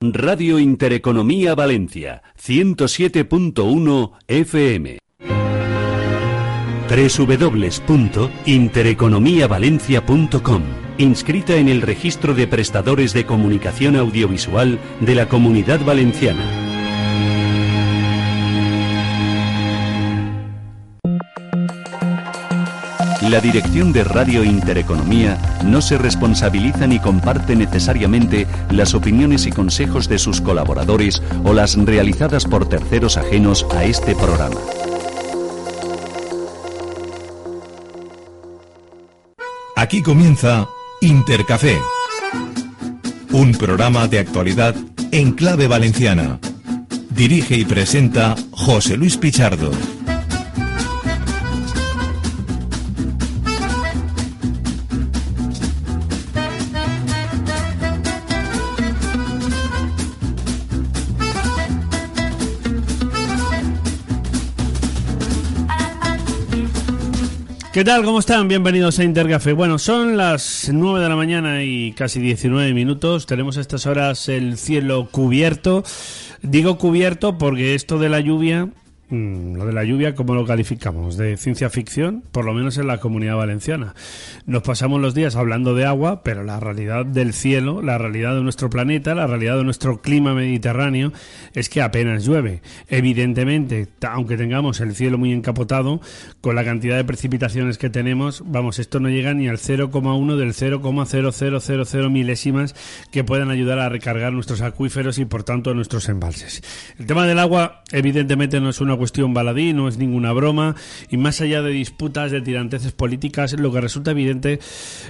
Radio Intereconomía Valencia, 107.1 FM. www.intereconomiavalencia.com Inscrita en el registro de prestadores de comunicación audiovisual de la Comunidad Valenciana. La dirección de Radio Intereconomía no se responsabiliza ni comparte necesariamente las opiniones y consejos de sus colaboradores o las realizadas por terceros ajenos a este programa. Aquí comienza Intercafé, un programa de actualidad en clave valenciana. Dirige y presenta José Luis Pichardo. ¿Qué tal? ¿Cómo están? Bienvenidos a Intercafé. Bueno, son las 9 de la mañana y casi 19 minutos. Tenemos a estas horas el cielo cubierto. Digo cubierto porque esto de la lluvia Mm, lo de la lluvia, ¿cómo lo calificamos? ¿De ciencia ficción? Por lo menos en la comunidad valenciana. Nos pasamos los días hablando de agua, pero la realidad del cielo, la realidad de nuestro planeta, la realidad de nuestro clima mediterráneo es que apenas llueve. Evidentemente, aunque tengamos el cielo muy encapotado, con la cantidad de precipitaciones que tenemos, vamos, esto no llega ni al 0,1 del 0,0000 milésimas que puedan ayudar a recargar nuestros acuíferos y por tanto nuestros embalses. El tema del agua, evidentemente, no es una cuestión baladí, no es ninguna broma, y más allá de disputas, de tiranteces políticas, lo que resulta evidente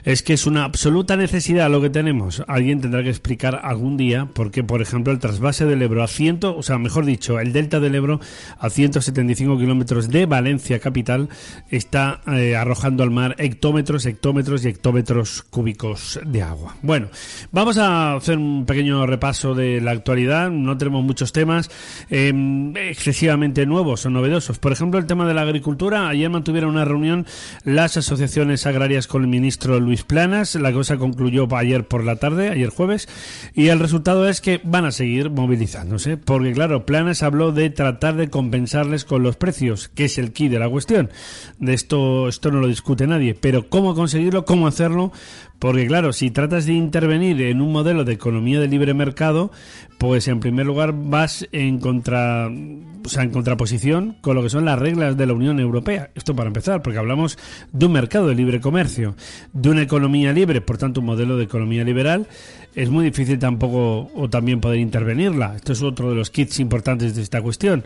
es que es una absoluta necesidad lo que tenemos. Alguien tendrá que explicar algún día por qué, por ejemplo, el trasvase del Ebro a ciento, o sea, mejor dicho, el delta del Ebro a 175 kilómetros de Valencia capital está eh, arrojando al mar hectómetros, hectómetros y hectómetros cúbicos de agua. Bueno, vamos a hacer un pequeño repaso de la actualidad. No tenemos muchos temas em, excesivamente nuevos o novedosos. Por ejemplo, el tema de la agricultura. Ayer mantuvieron una reunión las asociaciones agrarias con el ministro Luis Planas. La cosa concluyó ayer por la tarde, ayer jueves, y el resultado es que van a seguir movilizándose. Porque, claro, Planas habló de tratar de compensarles con los precios, que es el key de la cuestión. De esto, esto no lo discute nadie. Pero cómo conseguirlo, cómo hacerlo, porque claro, si tratas de intervenir en un modelo de economía de libre mercado, pues en primer lugar vas en contra, o sea, en contraposición con lo que son las reglas de la Unión Europea. Esto para empezar, porque hablamos de un mercado de libre comercio, de una economía libre, por tanto un modelo de economía liberal es muy difícil tampoco o también poder intervenirla. Esto es otro de los kits importantes de esta cuestión.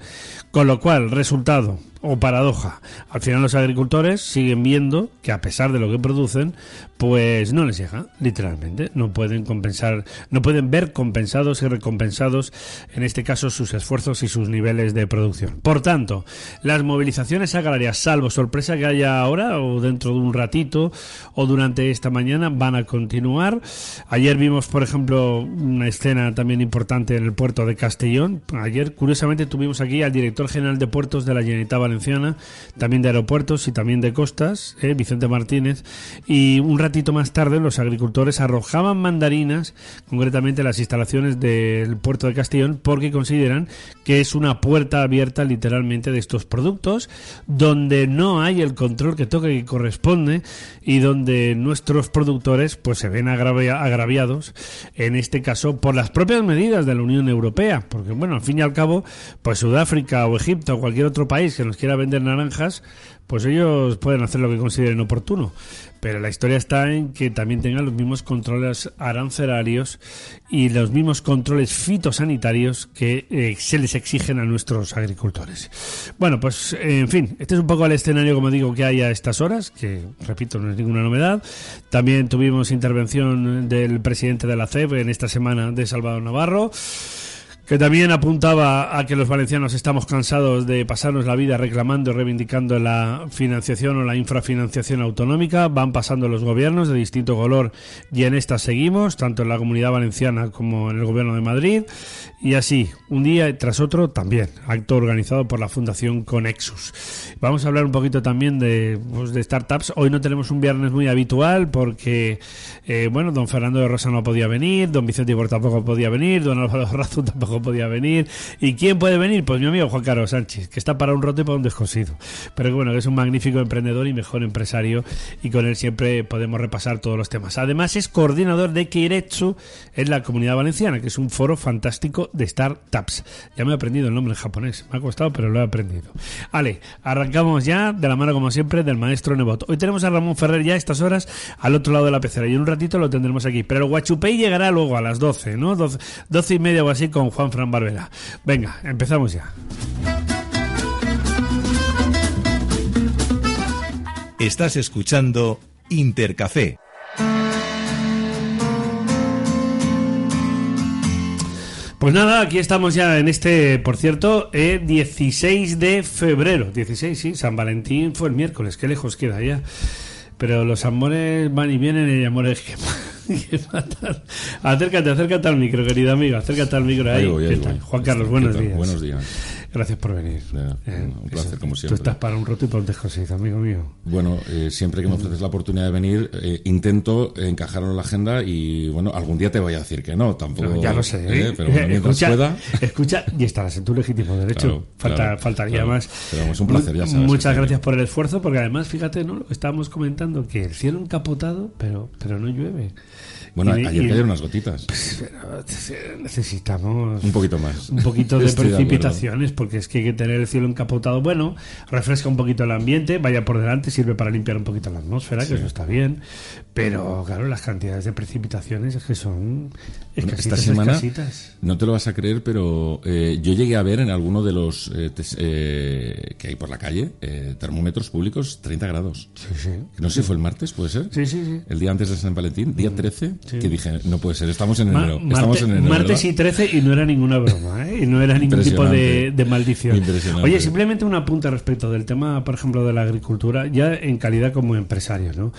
Con lo cual, resultado o paradoja, al final los agricultores siguen viendo que a pesar de lo que producen, pues no les llega, literalmente. No pueden compensar, no pueden ver compensados y recompensados, en este caso, sus esfuerzos y sus niveles de producción. Por tanto, las movilizaciones agrarias, salvo sorpresa que haya ahora o dentro de un ratito o durante esta mañana, van a continuar. Ayer vimos, por ejemplo, una escena también importante en el puerto de Castellón. Ayer, curiosamente, tuvimos aquí al director general de puertos de la Generalitat Valenciana, también de aeropuertos y también de costas, eh, Vicente Martínez, y un ratito más tarde los agricultores arrojaban mandarinas, concretamente las instalaciones del puerto de Castellón, porque consideran que es una puerta abierta literalmente de estos productos, donde no hay el control que toca y corresponde, y donde nuestros productores pues se ven agraviados en este caso por las propias medidas de la Unión Europea, porque bueno, al fin y al cabo, pues Sudáfrica o Egipto o cualquier otro país que nos quiera vender naranjas, pues ellos pueden hacer lo que consideren oportuno. Pero la historia está en que también tengan los mismos controles arancelarios y los mismos controles fitosanitarios que eh, se les exigen a nuestros agricultores. Bueno, pues en fin, este es un poco el escenario, como digo, que hay a estas horas, que repito, no es ninguna novedad. También tuvimos intervención del presidente de la CEP en esta semana de Salvador Navarro. Que también apuntaba a que los valencianos estamos cansados de pasarnos la vida reclamando y reivindicando la financiación o la infrafinanciación autonómica. Van pasando los gobiernos de distinto color y en esta seguimos, tanto en la comunidad valenciana como en el gobierno de Madrid. Y así, un día tras otro también, acto organizado por la Fundación Conexus. Vamos a hablar un poquito también de, pues, startups. Hoy no tenemos un viernes muy habitual porque, eh, bueno, don Fernando de Rosa no podía venir, don Vicente Ibor tampoco podía venir, don Álvaro Razu tampoco podía venir. ¿Y quién puede venir? Pues mi amigo Juan Carlos Sánchez, que está para un roto y para un descosido. Pero bueno, que es un magnífico emprendedor y mejor empresario y con él siempre podemos repasar todos los temas. Además es coordinador de Keiretsu en la Comunidad Valenciana, que es un foro fantástico de startups. Ya me he aprendido el nombre en japonés, me ha costado, pero lo he aprendido. Vale, arrancamos ya de la mano como siempre del maestro Nebot. Hoy tenemos a Ramón Ferrer ya a estas horas al otro lado de la pecera y en un ratito lo tendremos aquí. Pero el llegará luego a las 12, ¿no? 12, 12 y media o así con Juan Fran Barbera. Venga, empezamos ya. Estás escuchando Intercafé. Pues nada, aquí estamos ya en este, por cierto, eh, 16 de febrero. 16, sí, San Valentín fue el miércoles, qué lejos queda ya. Pero los amores van y vienen y hay amores que, que matan. Acércate, acércate al micro, querido amigo, acércate al micro ahí. Ahí voy. Juan Carlos, buenos días. Buenos días. Gracias por venir. Eh, un placer, eso. como Tú siempre. estás para un roto y para un descosido, amigo mío. Bueno, eh, siempre que me ofreces la oportunidad de venir, eh, intento encajarlo en la agenda y, bueno, algún día te voy a decir que no, tampoco. No, ya lo sé. eh, ¿eh? pero bueno, mientras escucha, pueda. escucha, y estarás en tu legítimo derecho. Claro, Falta, claro, faltaría claro. más. Pero vamos, un placer, ya sabes, Muchas gracias por el esfuerzo, porque además, fíjate, ¿no? Estábamos comentando, que el cielo encapotado, pero, pero no llueve. Bueno, Y- ayer y- cayeron unas gotitas. Pero necesitamos Un poquito más. un poquito de precipitaciones, porque es que hay que tener el cielo encapotado. Bueno, refresca un poquito el ambiente, vaya por delante, sirve para limpiar un poquito la atmósfera, que eso está bien. Pero, claro, las cantidades de precipitaciones es que son escasitas, esta semana, escasitas. no te lo vas a creer, pero eh, yo llegué a ver en alguno de los eh, tes- eh, que hay por la calle eh, termómetros públicos 30 grados. Sí, sí. No sé si fue el martes, ¿puede ser? Sí, sí, sí. El día antes de San Valentín, día 13, que dije, no puede ser, estamos en Ma- enero. marte- estamos en enero. martes y ¿verdad? 13 y no era ninguna broma, ¿eh? Y no era ningún tipo de, de maldición. Oye, simplemente un apunte respecto del tema, por ejemplo, de la agricultura, ya en calidad como empresario, ¿no?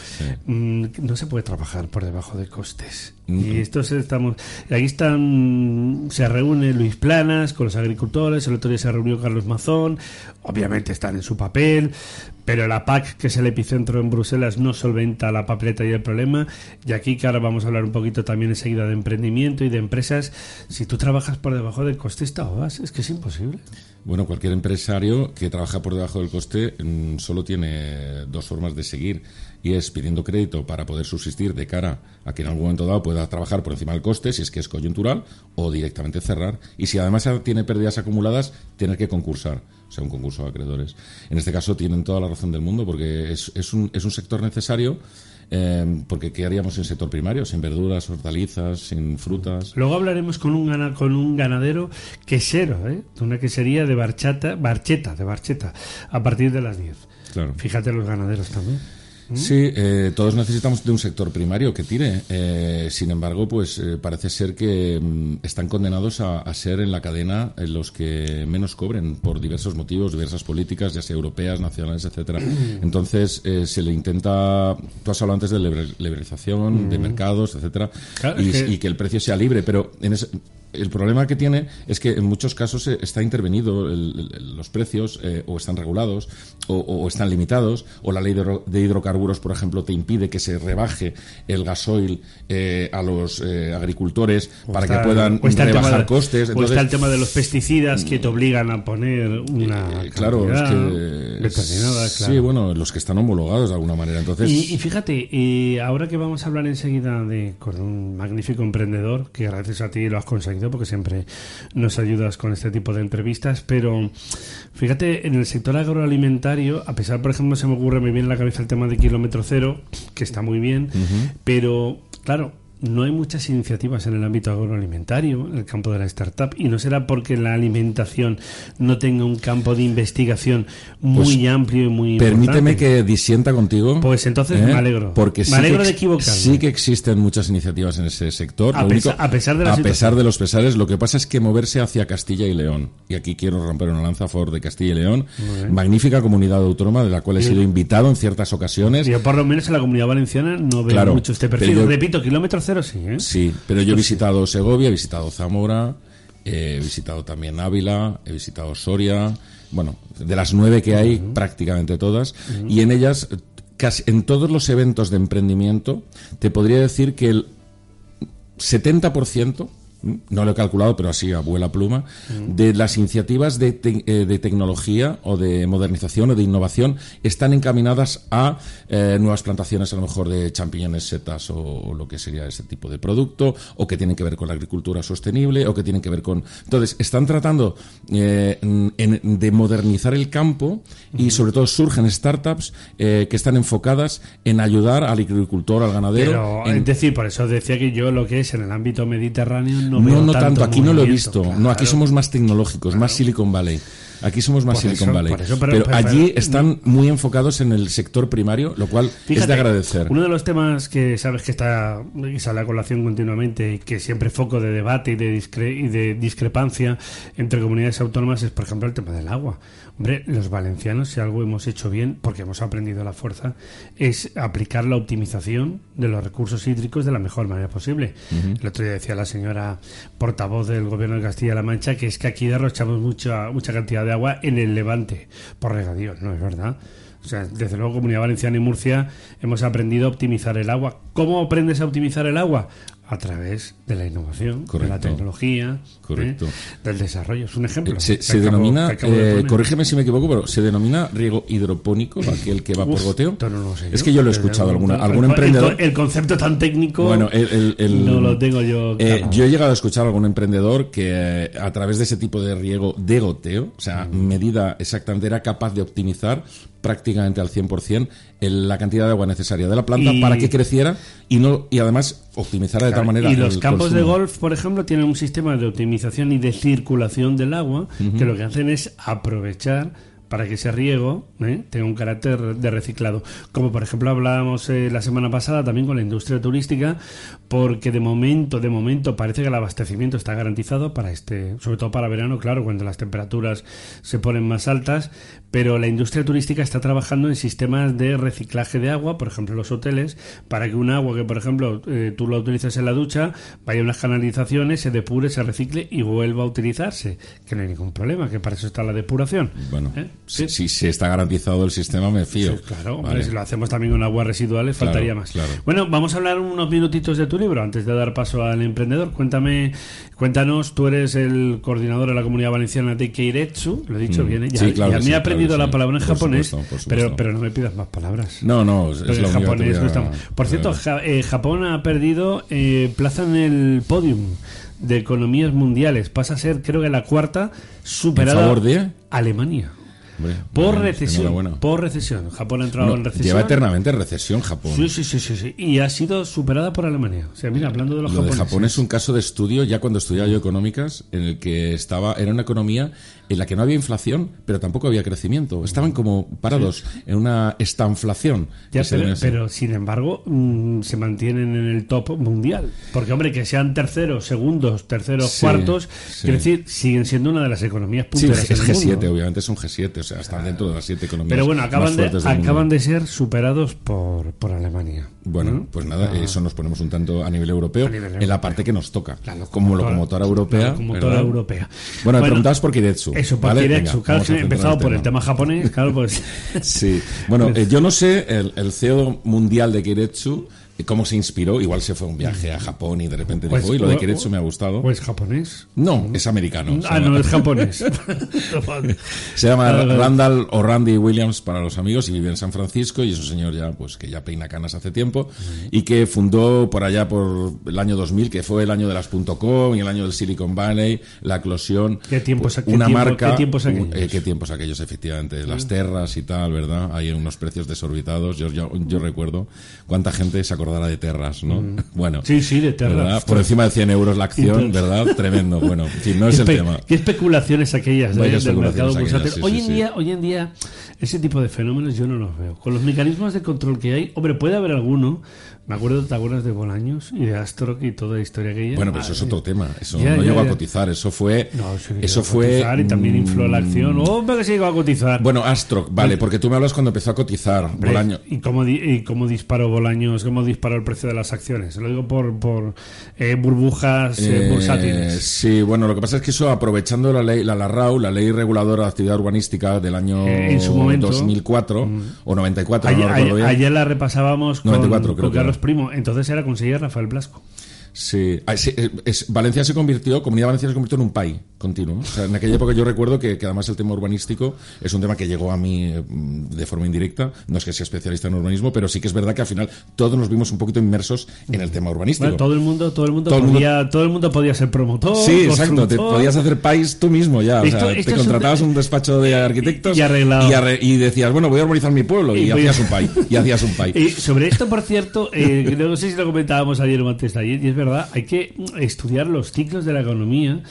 Mm, no se puede trabajar por debajo de costes. Y esto se estamos... Aquí están... Se reúne Luis Planas con los agricultores, el otro día se reunió Carlos Mazón, obviamente están en su papel, pero la PAC, que es el epicentro en Bruselas, no solventa la papeleta y el problema. Y aquí, que ahora vamos a hablar un poquito también enseguida de emprendimiento y de empresas, si tú trabajas por debajo del coste, te ahogas. Es que es imposible. Bueno, cualquier empresario que trabaja por debajo del coste mm, solo tiene dos formas de seguir y es pidiendo crédito para poder subsistir de cara a que en algún momento dado pueda trabajar por encima del coste, si es que es coyuntural, o directamente cerrar. Y si además tiene pérdidas acumuladas, tener que concursar, o sea, un concurso de acreedores. En este caso tienen toda la razón del mundo porque es, un, es un sector necesario. Eh, porque ¿qué haríamos sin sector primario? Sin verduras, hortalizas, sin frutas. Luego hablaremos con un, gana- con un ganadero quesero, ¿eh? de una quesería de barchata, barcheta, de barcheta, a partir de las 10. Claro. Fíjate los ganaderos también. Sí, eh, todos necesitamos de un sector primario que tire. Eh, sin embargo, pues eh, parece ser que mm, están condenados a, a ser en la cadena en los que menos cobren por diversos motivos, diversas políticas, ya sea europeas, nacionales, etcétera. Entonces eh, se le intenta. Tú has hablado antes de liber- liberalización, de mercados, etcétera, Claro, y, es que- y que el precio sea libre, pero en ese- el problema que tiene es que en muchos casos eh, está intervenido el- el- los precios eh, o están regulados o, o están limitados o la ley de, de hidrocarburos, por ejemplo, te impide que se rebaje el gasoil eh, a los eh, agricultores O para está- que puedan o rebajar de- costes. O Entonces, está el tema de los pesticidas que te obligan a poner una. eh, claro, es que claro. sí, bueno, los que están homologados de alguna manera. Entonces, Y, y fíjate, eh, ahora que vamos a hablar enseguida de con un magnífico emprendedor, que gracias a ti lo has conseguido, porque siempre nos ayudas con este tipo de entrevistas, pero fíjate, en el sector agroalimentario, a pesar, por ejemplo, se me ocurre, me viene a la cabeza el tema de kilómetro cero, que está muy bien, pero claro, no hay muchas iniciativas en el ámbito agroalimentario, en el campo de la startup, y no será porque la alimentación no tenga un campo de investigación muy Pues, amplio y muy Permíteme importante. que disienta contigo. Pues entonces ¿eh? me alegro. Porque Me sí alegro que de equivocarme. Sí que existen muchas iniciativas en ese sector. A pesar de la a situación. pesar de los pesares, lo que pasa es que moverse hacia Castilla y León. Y aquí quiero romper una lanza a favor de Castilla y León. Magnífica comunidad autónoma de la cual he sido invitado en ciertas ocasiones. Yo por lo menos en la comunidad valenciana no veo Claro, mucho este perfil. yo- Repito, kilómetro sí, ¿eh? Sí, pero yo he visitado Segovia, he visitado Zamora, eh, he visitado también Ávila, he visitado Soria, bueno, de las nueve que hay, prácticamente todas, y en ellas, casi en todos los eventos de emprendimiento, te podría decir que el 70%, ¿m? No lo he calculado, pero así a vuela pluma, de las iniciativas de, te- eh, de tecnología o de modernización o de innovación están encaminadas a eh, nuevas plantaciones, a lo mejor de champiñones, setas o, o lo que sería ese tipo de producto, o que tienen que ver con la agricultura sostenible, o que tienen que ver con. Entonces, están tratando eh, en- de modernizar el campo y, sobre todo, surgen startups eh, que están enfocadas en ayudar al agricultor, al ganadero. Pero, en- es decir, por eso decía que yo lo que es en el ámbito mediterráneo no no, tanto, aquí no lo he visto. No, aquí claro. somos más tecnológicos, más Silicon Valley. Aquí somos más Por Silicon eso- Valley. eso, pero- pero, pero- allí están muy enfocados en el sector primario, lo cual es Fíjate, de agradecer. Uno de los temas que sabes que está que sale a colación continuamente y que siempre es foco de debate y de, discre- y de discrepancia entre comunidades autónomas es, por ejemplo, el tema del agua. Hombre, los valencianos, si algo hemos hecho bien, porque hemos aprendido la fuerza, es aplicar la optimización de los recursos hídricos de la mejor manera posible. El otro día decía la señora portavoz del gobierno de Castilla-La Mancha que es que aquí derrochamos mucha, mucha cantidad de agua en el levante por regadío. No es verdad. O sea, desde luego, Comunidad Valenciana y Murcia hemos aprendido a optimizar el agua. ¿Cómo aprendes a optimizar el agua? A través de la innovación, de la tecnología, Correcto. ¿eh? del desarrollo. Es un ejemplo. Eh, Se, que se acabo- denomina, de eh, corrígeme si me equivoco, pero se denomina riego hidropónico, aquel que va por goteo. no lo sé es yo. que yo lo he escuchado, el- alguna, algún el- emprendedor. El, concepto tan técnico Bueno, el, el- el- no lo tengo yo. Eh, yo he llegado a escuchar a algún emprendedor que a través de ese tipo de riego de goteo, o sea, Mm. medida exactamente, era capaz de optimizar prácticamente al 100% el- la cantidad de agua necesaria de la planta Y- para que creciera y no y además optimizara de tal manera y los el campos de golf, por ejemplo, tienen un sistema de optimización y de circulación del agua que lo que hacen es aprovechar para que ese riego ¿eh? tenga un carácter de reciclado. Como por ejemplo hablábamos eh, la semana pasada también con la industria turística, porque de momento, de momento parece que el abastecimiento está garantizado para este, sobre todo para verano, claro, cuando las temperaturas se ponen más altas, pero la industria turística está trabajando en sistemas de reciclaje de agua, por ejemplo los hoteles, para que un agua que por ejemplo eh, tú lo utilizas en la ducha, vaya a unas canalizaciones, se depure, se recicle y vuelva a utilizarse, que no hay ningún problema, que para eso está la depuración. Bueno, Si, si está garantizado el sistema, me fío. Sí, claro, hombre, si lo hacemos también con aguas residuales, Claro, faltaría más. claro. Bueno, vamos a hablar unos minutitos de tu libro antes de dar paso al emprendedor. Cuéntame, cuéntanos, tú eres el coordinador de la comunidad valenciana de Keiretsu, lo he dicho Mm, bien, ¿eh? ya, sí, claro ya me he aprendido la palabra en Por japonés, supuesto, por pero, supuesto. pero no me pidas más palabras. No, no, es japonés no está- Por cierto, Ja- eh, Japón ha perdido eh, plaza en el podium de economías mundiales. Pasa a ser, creo que la cuarta, superada ¿En favor de? Alemania. Hombre, Por bueno, recesión. enhorabuena. Por recesión. Japón ha entrado Bueno, en recesión. lleva eternamente en recesión Japón. Sí, sí, sí, sí, sí. Y ha sido superada por Alemania. O sea, mira, hablando de los Lo de japoneses. Japón es un caso de estudio, ya cuando estudiaba yo económicas, en el que estaba, era una economía en la que no había inflación, pero tampoco había crecimiento. Estaban como parados en una estanflación. Ya, pero, sin embargo, mm, se mantienen en el top mundial. Porque, hombre, que sean terceros, segundos, terceros, Sí, cuartos, sí. quiere decir, siguen siendo una de las economías Sí, punteras es en el G7, mundo. obviamente es un G7, o sea, están dentro de las siete economías Pero bueno, más acaban, de, mundo. de ser superados por, por Alemania. Bueno, ¿Mm? pues nada, eso nos ponemos un tanto a nivel europeo, A nivel en europeo. la parte que nos toca, La como locomotora- europea. la locomotora europea. Bueno, me preguntabas por Kiretsu. Eso, por ¿vale? Kiretsu. Claro, empezado por el tema japonés, claro, pues... Sí, bueno, eh, yo no sé el, el CEO mundial de Kiretsu cómo se inspiró. Igual se fue a un viaje a Japón y de repente Pues, dijo, uy, lo de o- Kiretsu me ha gustado. ¿O es japonés? no, es americano. ah, llama- no, es japonés. Se llama vale. Randall o Randy Williams para los amigos y vive en San Francisco y es un señor ya pues que ya peina canas hace tiempo y que fundó por allá por el año 2000 que fue el año de las .com y el año del Silicon Valley la eclosión ¿Qué tiempos- pues, una marca qué tiempos aquellos? eh, qué tiempos aquellos efectivamente las terras y tal verdad hay unos precios desorbitados yo, yo, yo recuerdo cuánta gente se acordaba acordara de Terras, ¿no? Bueno. Sí, sí, de Terras. ¿verdad? Por encima de 100 euros la acción, ¿verdad? Tremendo. Bueno, en fin, no es el tema. Qué especulaciones aquellas. Vaya del mercado bursátil. sí, hoy en día, hoy en día, ese tipo de fenómenos yo no los veo. Con los mecanismos de control que hay, hombre, puede haber alguno. Me acuerdo, ¿te acuerdas de Bolaños y de Astroc y toda la historia que Bueno, pero eso es otro tema. Eso Ya, no ya, llegó a cotizar. Eso fue. No, sí eso fue. y también infló la acción. mm, Hombre, que se llegó a cotizar. Bueno, Astroc, vale, porque tú me hablas cuando empezó a cotizar. Hombre, Bolaño. ¿Y cómo, y cómo disparó Bolaños? ¿Cómo disparó el precio de las acciones? Lo digo por, por eh, burbujas eh, Eh, bursátiles. sí, bueno, lo que pasa es que eso, aprovechando la ley, la LARAU, la Ley Reguladora de Actividad Urbanística del año en su momento. 2004 o 94, Ayer, no ayer- la repasábamos con, 94 creo con Carlos Primo. Entonces era conseguir Rafael Blasco. Sí, Ah, eh, es- Valencia se convirtió, Comunidad Valenciana se convirtió en un PAI continuo. O sea, en aquella época yo recuerdo que, que además el tema urbanístico es un tema que llegó a mí eh, de forma indirecta. No es que sea especialista en urbanismo, pero sí que es verdad que al final todos nos vimos un poquito inmersos en el tema urbanístico. Bueno, todo el mundo, todo el mundo Todo el mundo- podía, todo el mundo podía ser promotor. Sí, exacto. Te podías hacer país tú mismo ya. O Esto- sea, esto te un- contratabas un despacho de arquitectos Y arreglado. y, arre- y decías, bueno, voy a urbanizar mi pueblo y, Y voy- hacías un país. Y hacías un país. Y sobre esto, por cierto, eh, no sé si lo comentábamos ayer o antes de ayer, y es verdad, hay que estudiar los ciclos de la economía,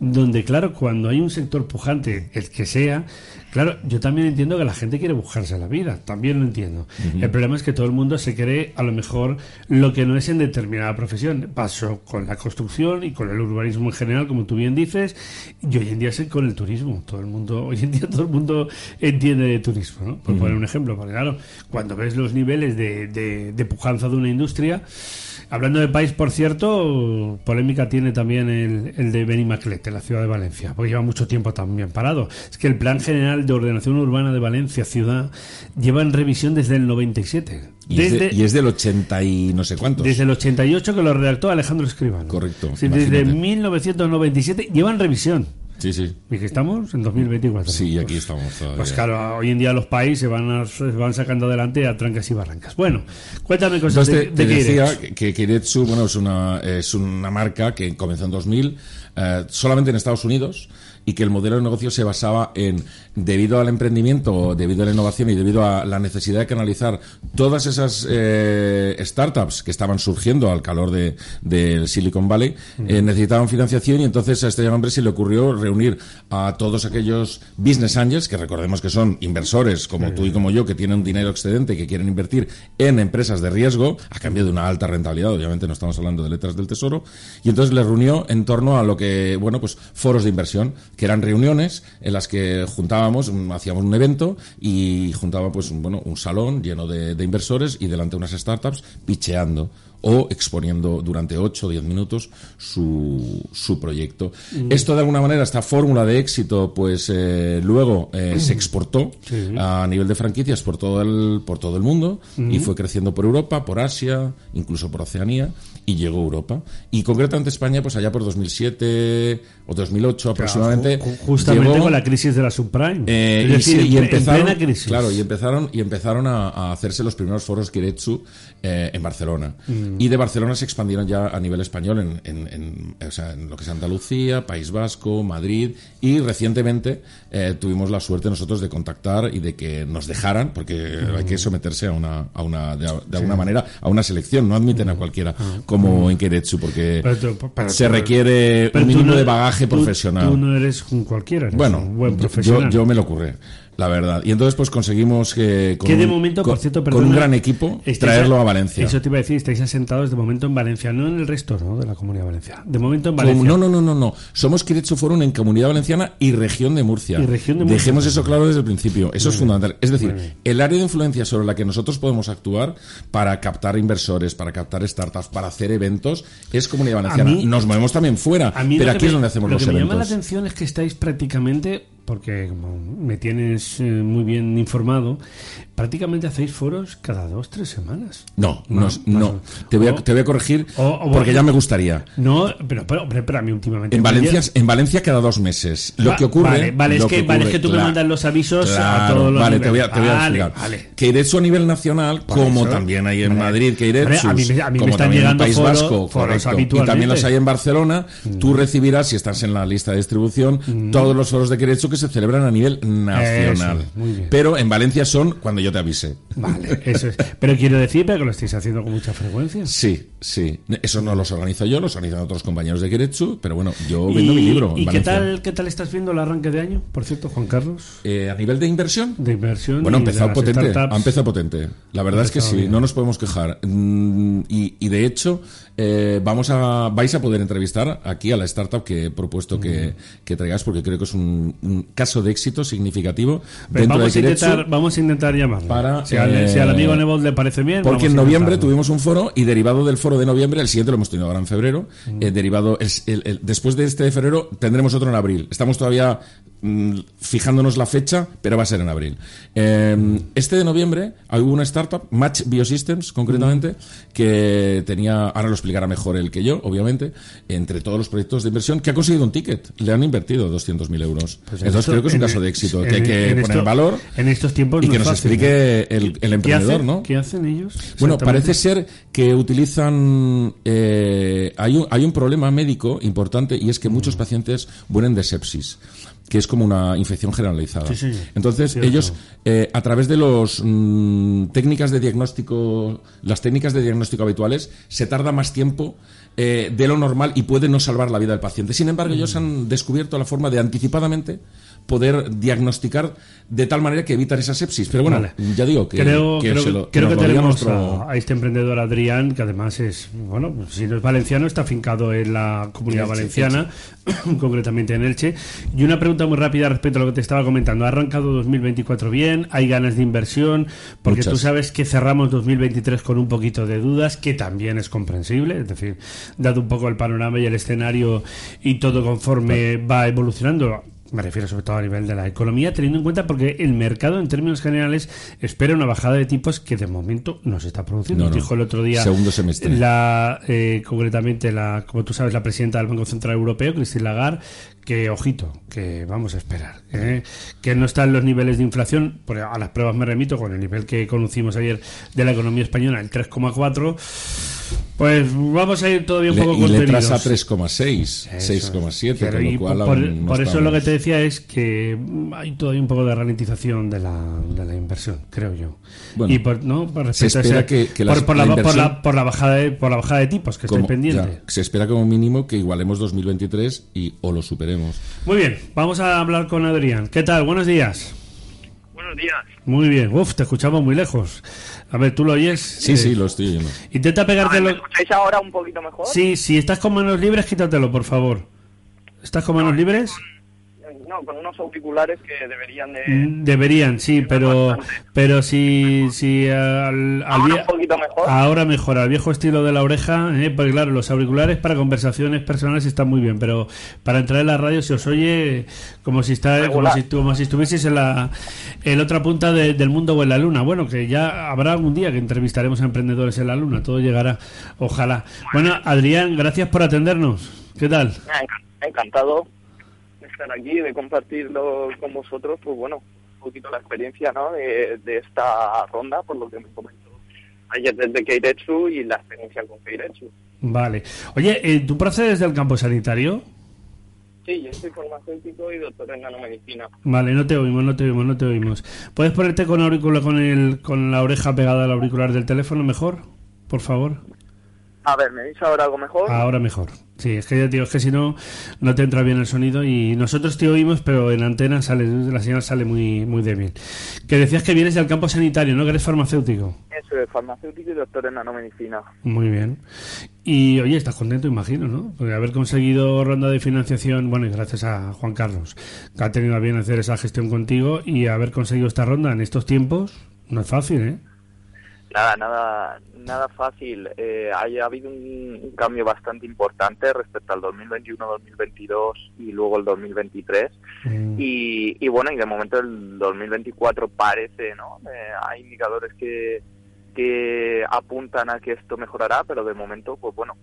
donde, claro, cuando hay un sector pujante, el que sea, claro, yo también entiendo que la gente quiere buscarse la vida, también lo entiendo. El problema es que todo el mundo se cree, a lo mejor, lo que no es en determinada profesión. Pasó con la construcción y con el urbanismo en general, como tú bien dices, y hoy en día es con el turismo. Todo el mundo, hoy en día todo el mundo entiende de turismo, ¿no? Por poner un ejemplo, porque claro, cuando ves los niveles de, de, de pujanza de una industria, hablando de país, por cierto, polémica tiene también el, el de Benimaclet, en la ciudad de Valencia, porque lleva mucho tiempo también parado. Es que el Plan General de Ordenación Urbana de Valencia, ciudad, lleva en revisión desde el 97. Y, es de- y es del 80 y no sé cuántos. desde el 88 que lo redactó Alejandro Escribano. Correcto, Sí, desde imagínate. 1997 lleva en revisión. Sí, sí. Que estamos en 2024. Sí, y aquí estamos todavía. Pues claro, hoy en día los países se van, a- se van sacando adelante a trancas y barrancas. Bueno, cuéntame cosas Entonces, de, de te decía que Kiretsu, bueno, es una, es una marca que comenzó en 2000 eh, solamente en Estados Unidos y que el modelo de negocio se basaba en, debido al emprendimiento, debido a la innovación y debido a la necesidad de canalizar todas esas eh, startups que estaban surgiendo al calor de, del Silicon Valley, eh, necesitaban financiación y entonces a este hombre se le ocurrió reunir a todos aquellos business angels, que recordemos que son inversores como tú y como yo, que tienen un dinero excedente y que quieren invertir en empresas de riesgo a cambio de una alta rentabilidad, obviamente no estamos hablando de letras del tesoro, y entonces le reunió en torno a lo que, bueno, pues foros de inversión, que eran reuniones en las que juntábamos, mm, hacíamos un evento y juntaba pues un, bueno, un salón lleno de, de inversores y delante unas startups picheando o exponiendo durante 8 o 10 minutos su, su proyecto. Esto de alguna manera, esta fórmula de éxito, pues eh, luego eh, se exportó a nivel de franquicias por todo el, por todo el mundo y fue creciendo por Europa, por Asia, incluso por Oceanía y llegó a Europa. Y concretamente España, pues allá por 2007 o 2008 aproximadamente. Ju- Justamente llegó- con la crisis de la subprime. eh, es y sí, empezaron, en plena crisis. claro, y empezaron y empezaron a, a hacerse los primeros foros Kiretsu eh, en Barcelona. Mm. Y de Barcelona se expandieron ya a nivel español en, en- en- o sea, en lo que es Andalucía, País Vasco, Madrid y recientemente eh, tuvimos la suerte nosotros de contactar y de que nos dejaran, porque hay que someterse a una, a una de, de alguna manera a una selección, no admiten a cualquiera como en Kiretsu porque Pero tú- pero se requiere un mínimo no- de bagaje tú- profesional. Tú no eres un cualquiera, eres Bueno, un buen yo- profesional. Yo, yo me lo ocurre, la verdad. Y entonces pues conseguimos que con, que de un- momento, con, por cierto, con perdona, un gran equipo traerlo a- a Valencia. Eso te iba a decir, estáis asentados de momento en Valencia, no en el resto ¿no? de la Comunidad Valenciana. De momento en Como- Valencia. no, no, no, no, no. Somos Kiretsu Forum en Comunidad Valenciana y Región de Murcia. Y Región de Murcia. Dejemos eso claro desde el principio. Eso es fundamental. Es decir, el área de influencia sobre la que nosotros podemos actuar para captar inversores, para captar startups, para hacer eventos, es Comunidad Valenciana. mí- Nos movemos también fuera, pero lo que aquí me- es donde hacemos lo los que me llama la eventos. atención es que estáis prácticamente, porque como me tienes eh, muy bien informado, prácticamente hacéis foros cada dos, tres semanas. No, no, no. más- Te voy a, o- te voy a corregir o- o- porque ya me gustaría. No, pero, pero, pero a mí últimamente. En Valencia, en Valencia cada dos meses. Lo Va- que ocurre. Vale, vale, es que, vale, es ocurre- que tú me mandas los avisos a todos los Vale, te voy a, te voy a Vale, explicar. vale. Keiretsu a nivel nacional, como eso, también hay en Madrid, Keiretsu, hombre, a mí a mí me están también en llegando País foro- Vasco, foros correcto. Y también los hay en Barcelona. Tú recibirás, si estás en la lista de distribución, todos los foros de Keiretsu que se celebran a nivel nacional. Eso, muy bien. Pero en Valencia son cuando yo te avise. Vale, eso es. Pero quiero decir pero que lo estáis haciendo con mucha frecuencia. Sí, sí. Eso no los organizo yo, los organizan otros compañeros de Kiretsu, pero bueno, yo vendo mi libro. en ¿Y qué tal, qué tal estás viendo el arranque de año, por cierto, Juan Carlos? Eh, a nivel de inversión, De inversión. Bueno, ha empezado potente. Ha empezado potente. La verdad es que sí, bien. no nos podemos quejar. Mm, Y, y de hecho, eh, vamos a, vais a poder entrevistar aquí a la startup que he propuesto que, que traigáis, porque creo que es un, un caso de éxito significativo Pero dentro vamos, de a intentar, vamos a intentar llamarlo. Para, si, al, eh, si al amigo Nebot le parece bien. Porque en noviembre tuvimos un foro y derivado del foro de noviembre, el siguiente lo hemos tenido ahora en febrero, Mm. eh, derivado, el- el- el- después de este de febrero tendremos otro en abril. Estamos todavía fijándonos la fecha, pero va a ser en abril. Eh, este de noviembre hubo una startup, Match Biosystems concretamente, que tenía, ahora lo explicará mejor el que yo, obviamente, entre todos los proyectos de inversión, que ha conseguido un ticket. Le han invertido 200.000 euros. Pues en Entonces esto- creo que es un caso de éxito, en- que hay que en poner esto- valor En estos tiempos y que nos fácil, explique ¿eh? el, el ¿Qué emprendedor, hacen? ¿no? ¿Qué hacen ellos? Bueno, parece ser que utilizan. eh, hay, un, hay un problema médico importante y es que muchos Mm. pacientes mueren de sepsis, que es como una infección generalizada. Sí, sí. Entonces, ellos, eh, a través de los mm, técnicas de diagnóstico, las técnicas de diagnóstico habituales, se tarda más tiempo. eh, de lo normal y puede no salvar la vida del paciente. Sin embargo, ellos han descubierto la forma de anticipadamente poder diagnosticar de tal manera que evitar esa sepsis. Pero bueno, Vale. ya digo que, creo, que creo, se lo- creo nos que lo diga tenemos nuestro- a, a este emprendedor Adrián, que además es, bueno, pues si no es valenciano, está afincado en la comunidad Elche, valenciana, concretamente en Elche. Y una pregunta muy rápida respecto a lo que te estaba comentando. ¿Ha arrancado 2024 bien? ¿Hay ganas de inversión? Porque Muchas. tú sabes que cerramos 2023 con un poquito de dudas, que también es comprensible, es decir, dado un poco el panorama y el escenario y todo conforme va evolucionando. Me refiero sobre todo a nivel de la economía, teniendo en cuenta porque el mercado en términos generales espera una bajada de tipos que de momento no se está produciendo. No, no. Dijo el otro día Segundo semestre. la eh, concretamente la como tú sabes la presidenta del Banco Central Europeo, Christine Lagarde, que ojito, que vamos a esperar, ¿eh? que no están los niveles de inflación, porque a las pruebas me remito con el nivel que conocimos ayer de la economía española, el 3,4. Pues vamos a ir todavía un Le- poco y le contenidos. trasa 3,6, Eso. 6,7, Pero con y lo cual por, aún no por eso lo que te decía es que hay todavía un poco de ralentización de la, de la inversión, creo yo. Bueno, y por, ¿no? por se respecto a espera ese- que- que por, la la, por, inversión- la, por la bajada de, por la bajada de tipos que como- estoy pendiente. ya, se espera como mínimo que igualemos 2023 y o lo superemos. Muy bien, vamos a hablar con Adrián. ¿Qué tal? Buenos días. Buenos días. Muy bien. Uf, te escuchamos muy lejos. A ver, ¿tú lo oyes? Sí, Eh, sí, lo estoy oyendo. Intenta A ver, ¿Me pegártelo. escucháis ahora un poquito mejor? Sí, si estás con manos libres, quítatelo, por favor. ¿Estás con manos libres? No, con unos auriculares que deberían de... Mm, Deberían, sí, pero bastante. pero si, si al, al Ahora vie- un poquito mejor. ahora mejor, al viejo estilo de la oreja, eh, porque claro, los auriculares para conversaciones personales están muy bien, pero para entrar en la radio se os oye como si está, como si, como si estuvieseis en la, en otra punta de- del mundo o en la luna. Bueno, que ya habrá algún día que entrevistaremos a emprendedores en la luna, todo llegará, ojalá. Bueno, Adrián, gracias por atendernos. ¿Qué tal? Encantado estar aquí, de compartirlo con vosotros, pues bueno, un poquito la experiencia ¿no? de, de esta ronda, por lo que me comentó ayer desde Keiretsu y la experiencia con Keiretsu. Vale. Oye, eh, ¿tú procedes del campo sanitario? Sí, yo soy farmacéutico y doctor en nanomedicina. Vale, no te oímos, no te oímos, no te oímos. ¿Puedes ponerte con auricular con el con la oreja pegada al auricular del teléfono mejor? Por favor. A ver, ¿me veis ahora algo mejor? Ahora mejor. Sí, es que ya digo, es que si no, no te entra bien el sonido y nosotros te oímos, pero en antena sale, la señal sale muy, muy débil. Que decías que vienes del campo sanitario, ¿no? Que eres farmacéutico. Eso es farmacéutico y doctor en nanomedicina. Muy bien. Y oye, estás contento, imagino, ¿no? Porque haber conseguido ronda de financiación, bueno, y gracias a Juan Carlos, que ha tenido a bien hacer esa gestión contigo y haber conseguido esta ronda en estos tiempos, no es fácil, ¿eh? Nada, nada, nada fácil. Eh, haya habido un, un cambio bastante importante respecto al 2021-2022 y luego el 2023. Mm. Y, y bueno, y de momento el 2024 parece, ¿no? Eh, hay indicadores que, que apuntan a que esto mejorará, pero de momento, pues bueno,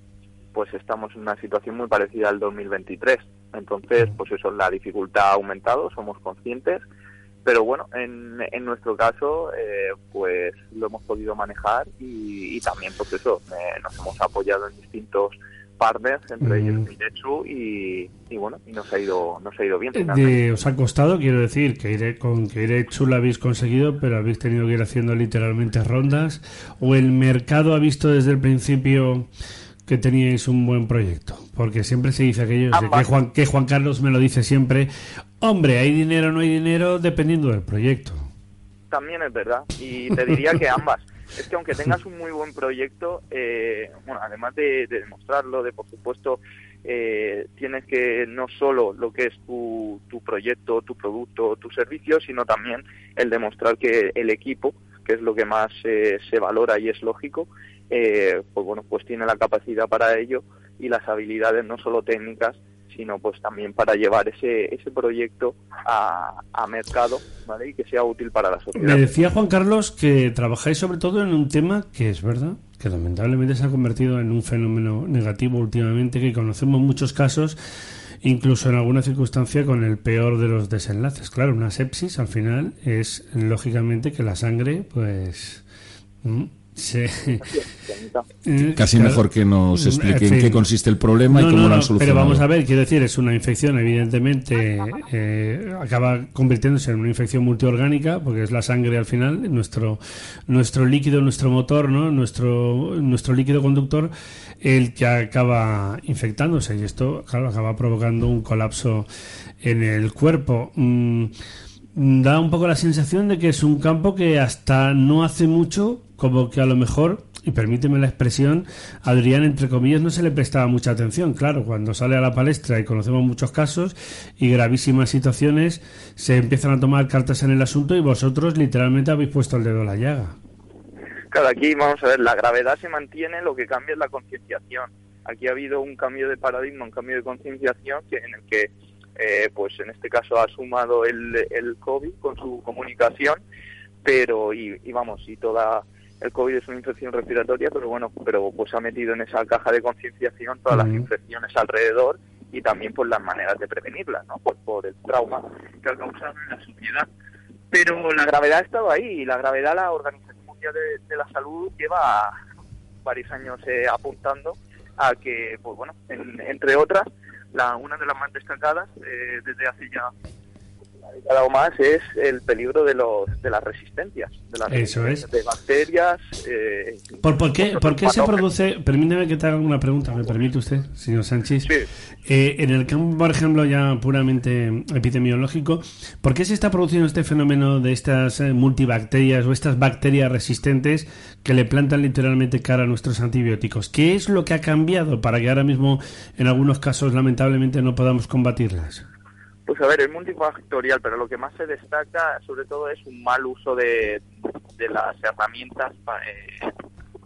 pues estamos en una situación muy parecida al 2023. Entonces, pues eso, la dificultad ha aumentado, somos conscientes, pero bueno, en, en nuestro caso, eh, pues lo hemos podido manejar y, y también, pues eso, eh, nos hemos apoyado en distintos partners, entre ellos Mm. Miretsu, y, y bueno, y nos ha ido, nos ha ido bien. De- os ha costado, quiero decir, que iré, con que lo habéis conseguido, pero habéis tenido que ir haciendo literalmente rondas. ¿O el mercado ha visto desde el principio que teníais un buen proyecto? Porque siempre se dice aquello, que. Juan, que Juan Carlos me lo dice siempre, hombre, hay dinero o no hay dinero dependiendo del proyecto. También es verdad, y te diría que ambas. Es que aunque tengas un muy buen proyecto, eh, bueno, además de, de demostrarlo, de por supuesto, eh, tienes que no solo lo que es tu, tu proyecto, tu producto, tu servicio, sino también el demostrar que el equipo, que es lo que más eh, se valora y es lógico, eh, pues bueno, pues tiene la capacidad para ello y las habilidades no solo técnicas, sino pues también para llevar ese, ese proyecto a, mercado, ¿vale? Y que sea útil para la sociedad. Me decía Juan Carlos que trabajáis sobre todo en un tema que es verdad, que lamentablemente se ha convertido en un fenómeno negativo últimamente, que conocemos muchos casos, incluso en alguna circunstancia con el peor de los desenlaces. Claro, una sepsis al final es lógicamente que la sangre, pues, mm, Casi claro. mejor que nos En explique en fin. qué consiste el problema y cómo no, lo han solucionado. Pero vamos a ver, quiero decir, es una infección, evidentemente, eh, acaba convirtiéndose en una infección multiorgánica, porque es la sangre al final, nuestro, nuestro líquido, nuestro motor, ¿no? nuestro, nuestro líquido conductor, el que acaba infectándose, y esto, claro, acaba provocando un colapso en el cuerpo. Mm, da un poco la sensación de que es un campo que hasta no hace mucho, como que a lo mejor, y permíteme la expresión, Adrián, entre comillas, no se le prestaba mucha atención. Claro, cuando sale a la palestra y conocemos muchos casos y gravísimas situaciones, se empiezan a tomar cartas en el asunto y vosotros literalmente habéis puesto el dedo en la llaga. Claro, aquí vamos a ver, la gravedad se mantiene, lo que cambia es la concienciación. Aquí ha habido un cambio de paradigma, un cambio de concienciación que, en el que, eh, pues en este caso ha sumado el, el COVID con su comunicación, pero, y, y vamos, y toda el COVID es una infección respiratoria, pero bueno, pero pues ha metido en esa caja de concienciación todas las infecciones alrededor y también por las maneras de prevenirlas, ¿no? Por, por el trauma que ha causado en la sociedad. Pero la gravedad ha estado ahí y la gravedad la Organización Mundial de, de la Salud lleva varios años eh, apuntando a que, pues bueno, en- entre otras, la una de las más destacadas eh, desde hace ya una década o más es el peligro de los de las resistencias, de las Eso resistencias de bacterias. eh, ¿Por, por qué, por qué se produce? Permíteme que te haga una pregunta, ¿me permite usted, señor Sánchez? Sí. Eh, en el campo, por ejemplo, ya puramente epidemiológico, ¿por qué se está produciendo este fenómeno de estas eh, multibacterias o estas bacterias resistentes que le plantan literalmente cara a nuestros antibióticos? ¿Qué es lo que ha cambiado para que ahora mismo, en algunos casos, lamentablemente, no podamos combatirlas? Pues a ver, es multifactorial, pero lo que más se destaca sobre todo es un mal uso de, de las herramientas pa- eh,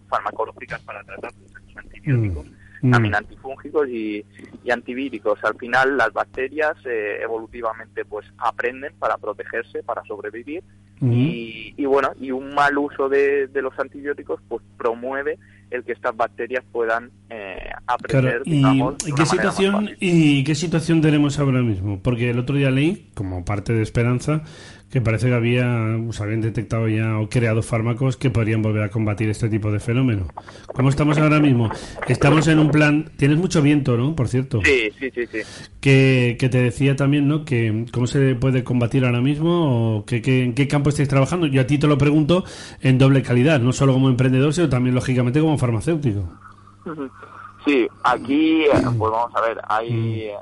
farmacológicas para tratar los antibióticos, Mm. también antifúngicos y, y antivíricos. Al final las bacterias eh, evolutivamente pues aprenden para protegerse, para sobrevivir Mm. y, y bueno, y un mal uso de, de los antibióticos pues promueve el que estas bacterias puedan eh, aprender, Claro, y, digamos, ¿y qué situación y qué situación tenemos ahora mismo? Porque el otro día leí, como parte de esperanza, que parece que había, se habían detectado ya o creado fármacos que podrían volver a combatir este tipo de fenómeno. ¿Cómo estamos ahora mismo? Estamos en un plan. Tienes mucho viento, ¿no? Por cierto. Sí, sí, sí, sí. Que, que te decía también, ¿no? Que cómo se puede combatir ahora mismo o que, que- en qué campo estáis trabajando. Yo a ti te lo pregunto en doble calidad, no solo como emprendedor, sino también lógicamente como farmacéutico. Sí, aquí, eh, pues vamos a ver, hay eh,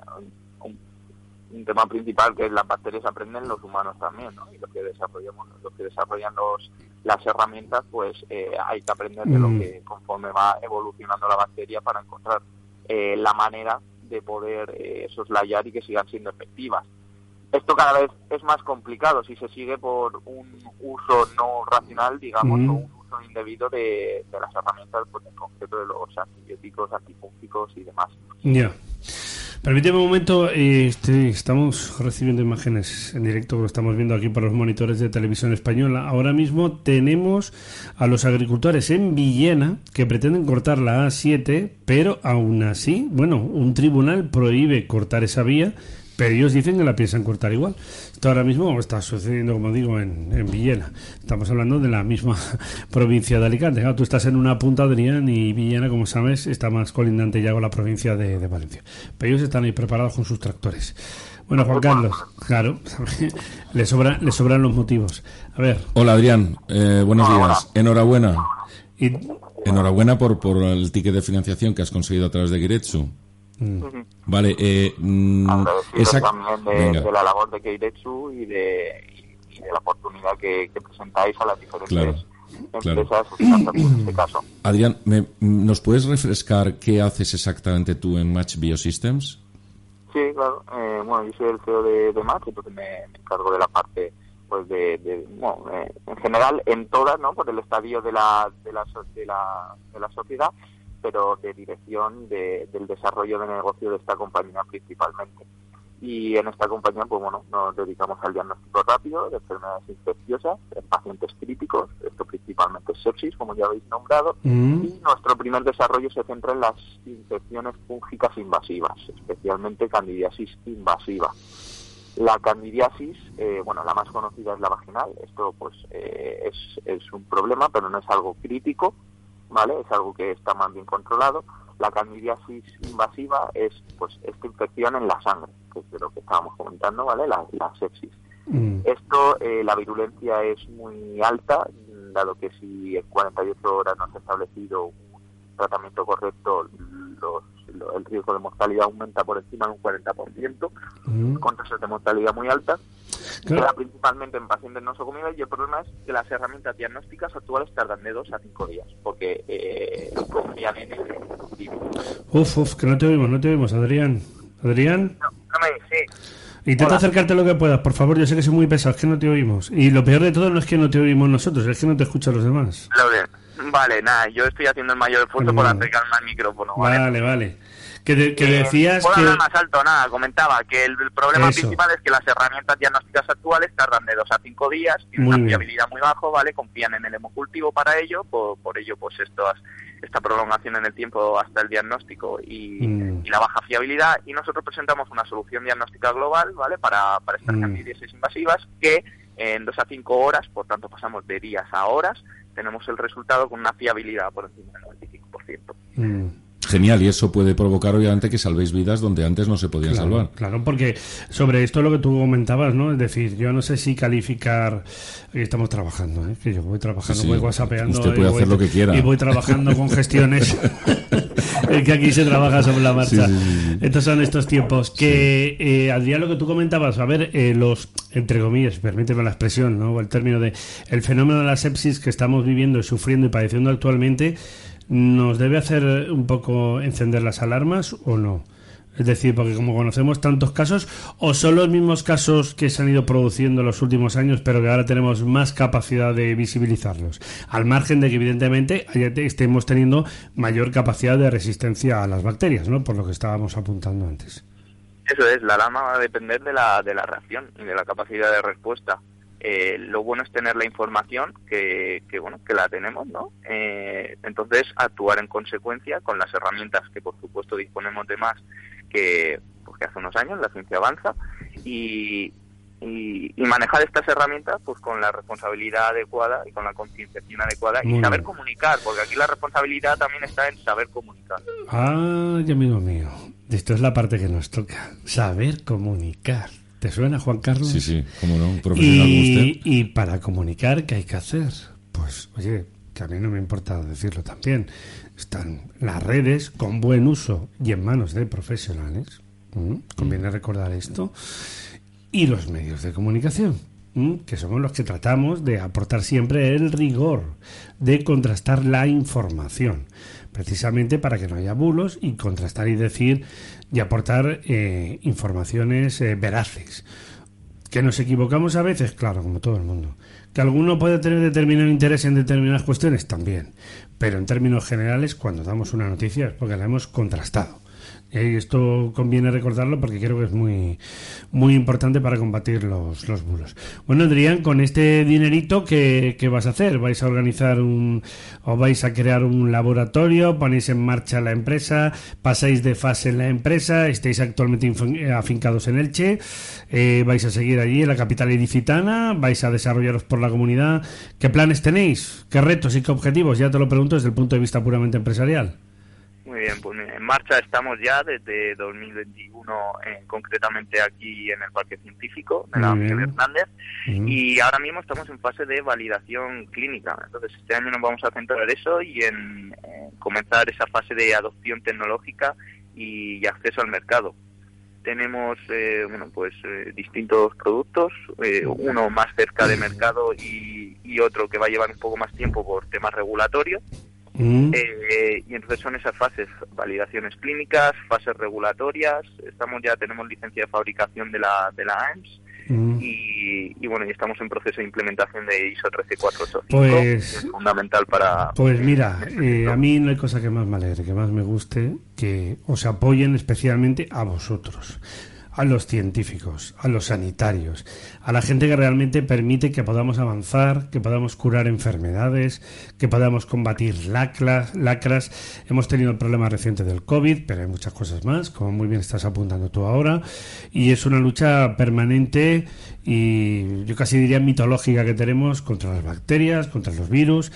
un, tema principal que las bacterias aprenden, los humanos también, ¿no? Y los que desarrollamos, los que desarrollan los, las herramientas, pues eh, hay que aprender de lo Mm. que conforme va evolucionando la bacteria para encontrar eh, la manera de poder eh, soslayar y que sigan siendo efectivas. Esto cada vez es más complicado si se sigue por un uso no racional, digamos, Mm. o un uso indebido de, de las herramientas, pues en concreto de los antibióticos, antifúngicos y demás. Ya. Permíteme un momento, eh, este, estamos recibiendo imágenes en directo, lo estamos viendo aquí por los monitores de televisión española. Ahora mismo tenemos a los agricultores en Villena que pretenden cortar la A7, pero aún así, bueno, un tribunal prohíbe cortar esa vía, pero ellos dicen que la piensan cortar igual. Esto ahora mismo está sucediendo, como digo, en, en Villena. Estamos hablando de la misma provincia de Alicante. Claro, tú estás en una punta, Adrián, y Villena, como sabes, está más colindante ya con la provincia de, de Valencia. Pero ellos están ahí preparados con sus tractores. Bueno, Juan Carlos, claro, le, sobra, le sobran los motivos. A ver, Hola Adrián, Eh, buenos días. Enhorabuena. y, Enhorabuena por, por el ticket de financiación que has conseguido a través de Giretsu. Vale, eh, mm, también de, la labor de Keiretsu y de, y, de la oportunidad que, que presentáis a las diferentes Claro, claro. empresas, startups en este caso. Adrián, ¿me- ¿nos puedes refrescar qué haces exactamente tú en Match Biosystems? Sí, claro. Eh, bueno, yo soy el CEO de, de Match, entonces me, me encargo de la parte, pues de, de- bueno, eh, en general en todas, ¿no? Por el estadio de la, de la, de la, de la sociedad, pero de dirección de- del desarrollo de negocio de esta compañía principalmente. Y en esta compañía, pues bueno, nos dedicamos al diagnóstico rápido de enfermedades infecciosas en pacientes críticos, esto principalmente es sepsis, como ya habéis nombrado, Mm. y nuestro primer desarrollo se centra en las infecciones fúngicas invasivas, especialmente candidiasis invasiva. La candidiasis, eh, bueno, la más conocida es la vaginal. Esto, pues, eh, es, es un problema, pero no es algo crítico, ¿vale? Es algo que está más bien controlado. La candidiasis invasiva es, pues, esta infección en la sangre, que es de lo que estábamos comentando, ¿vale? La, la sepsis. mm, Esto, eh, la virulencia es muy alta, dado que si en 48 horas no se ha establecido un tratamiento correcto, los- lo- el riesgo de mortalidad aumenta por encima de un 40%, mm. con tasas de mortalidad muy altas. Claro. Se da principalmente en pacientes nosocomiales y el problema es que las herramientas diagnósticas actuales tardan de 2 a 5 días, porque eh, confían en el. Uf, uf, que no te oímos, no te oímos, Adrián. Adrián, No, no me intenta Hola. acercarte lo que puedas, por favor. Yo sé que soy muy pesado, es que no te oímos. Y lo peor de todo no es que no te oímos nosotros, es que no te escuchan los demás. Lo de- Vale, nada, yo estoy haciendo el mayor esfuerzo por acercarme al micrófono, ¿vale? Vale, vale. Que, de- que Eh, decías puedo que... hablar más alto, nada, comentaba que el, el problema Eso. principal es que las herramientas diagnósticas actuales tardan de 2 a 5 días, tienen Muy una bien. fiabilidad muy bajo, ¿vale? Confían en el hemocultivo para ello, por, por ello pues esto, esta prolongación en el tiempo hasta el diagnóstico y, Mm. y la baja fiabilidad y nosotros presentamos una solución diagnóstica global, ¿vale? Para, para estas Mm. candidiasis invasivas que en 2 a 5 horas, por tanto pasamos de días a horas, tenemos el resultado con una fiabilidad por encima del 95%. Mm. Genial, y eso puede provocar obviamente que salvéis vidas donde antes no se podían Claro, salvar. claro, porque sobre esto lo que tú comentabas, ¿no? Es decir, yo no sé si calificar. Aquí estamos trabajando, ¿eh? Que yo voy trabajando, Sí, voy whatsappeando. usted y puede voy- hacer lo que quiera. Y voy trabajando con gestiones. que aquí se trabaja sobre la marcha. Sí, sí. Estos son estos tiempos. Que, eh, Adrián, lo que tú comentabas, a ver, eh, los, entre comillas, permíteme la expresión, ¿no? O el término de. El fenómeno de la sepsis que estamos viviendo, sufriendo y padeciendo actualmente, ¿nos debe hacer un poco encender las alarmas o no? Es decir, porque como conocemos tantos casos, o son los mismos casos que se han ido produciendo en los últimos años, pero que ahora tenemos más capacidad de visibilizarlos. Al margen de que, evidentemente, estemos teniendo mayor capacidad de resistencia a las bacterias, ¿no? Por lo que estábamos apuntando antes. Eso es, la alarma va a depender de la, de la reacción y de la capacidad de respuesta. Eh, lo bueno es tener la información que, que bueno que la tenemos, ¿no? Eh, entonces actuar en consecuencia con las herramientas que por supuesto disponemos de más que, pues, que hace unos años la ciencia avanza y, y, y manejar estas herramientas pues con la responsabilidad adecuada y con la concienciación adecuada Muy y saber bien. comunicar, porque aquí la responsabilidad también está en saber comunicar. Ah, amigo mío. Esto es la parte que nos toca. Saber comunicar. ¿Te suena, Juan Carlos? Sí, sí, cómo no, profesional como Y, usted. y para comunicar, ¿qué hay que hacer? Pues, oye, que a mí no me importa decirlo también. Están las redes con buen uso y en manos de profesionales. Conviene recordar esto. Y los medios de comunicación, que somos los que tratamos de aportar siempre el rigor, de contrastar la información, precisamente para que no haya bulos y contrastar y decir y aportar eh, informaciones eh, veraces. Que nos equivocamos a veces, claro, como todo el mundo. Que alguno puede tener determinado interés en determinadas cuestiones, también. Pero en términos generales, cuando damos una noticia es porque la hemos contrastado. Y esto conviene recordarlo porque creo que es muy, muy importante para combatir los, los bulos. Bueno, Adrián, con este dinerito, ¿qué, ¿qué, vas a hacer? ¿Vais a organizar un o vais a crear un laboratorio? ¿Ponéis en marcha la empresa? ¿Pasáis de fase en la empresa? ¿Estáis actualmente afincados en Elche? Eh, ¿Vais a seguir allí en la capital ilicitana? ¿Vais a desarrollaros por la comunidad? ¿Qué planes tenéis? ¿Qué retos y qué objetivos? Ya te lo pregunto desde el punto de vista puramente empresarial. Muy bien, pues en marcha estamos ya desde 2021, eh, concretamente aquí en el Parque Científico de la Miguel Hernández, y ahora mismo estamos en fase de validación clínica. Entonces, este año nos vamos a centrar en eso y en comenzar esa fase de adopción tecnológica y, acceso al mercado. Tenemos, eh, bueno, pues eh, distintos productos, eh, uno más cerca de mercado y, y otro que va a llevar un poco más tiempo por temas regulatorios. Eh, y entonces son esas fases, validaciones clínicas, fases regulatorias, estamos ya, tenemos licencia de fabricación de la, de la AEMS y, y, bueno, y estamos en proceso de implementación de ISO 13485, pues, que es fundamental para... Pues mira, eh, a mí no hay cosa que más me alegre, que más me guste, que os apoyen especialmente a vosotros a los científicos, a los sanitarios, a la gente que realmente permite que podamos avanzar, que podamos curar enfermedades, que podamos combatir lacras. Hemos tenido el problema reciente del COVID, pero hay muchas cosas más, como muy bien estás apuntando tú ahora, y es una lucha permanente y yo casi diría mitológica que tenemos contra las bacterias, contra los virus,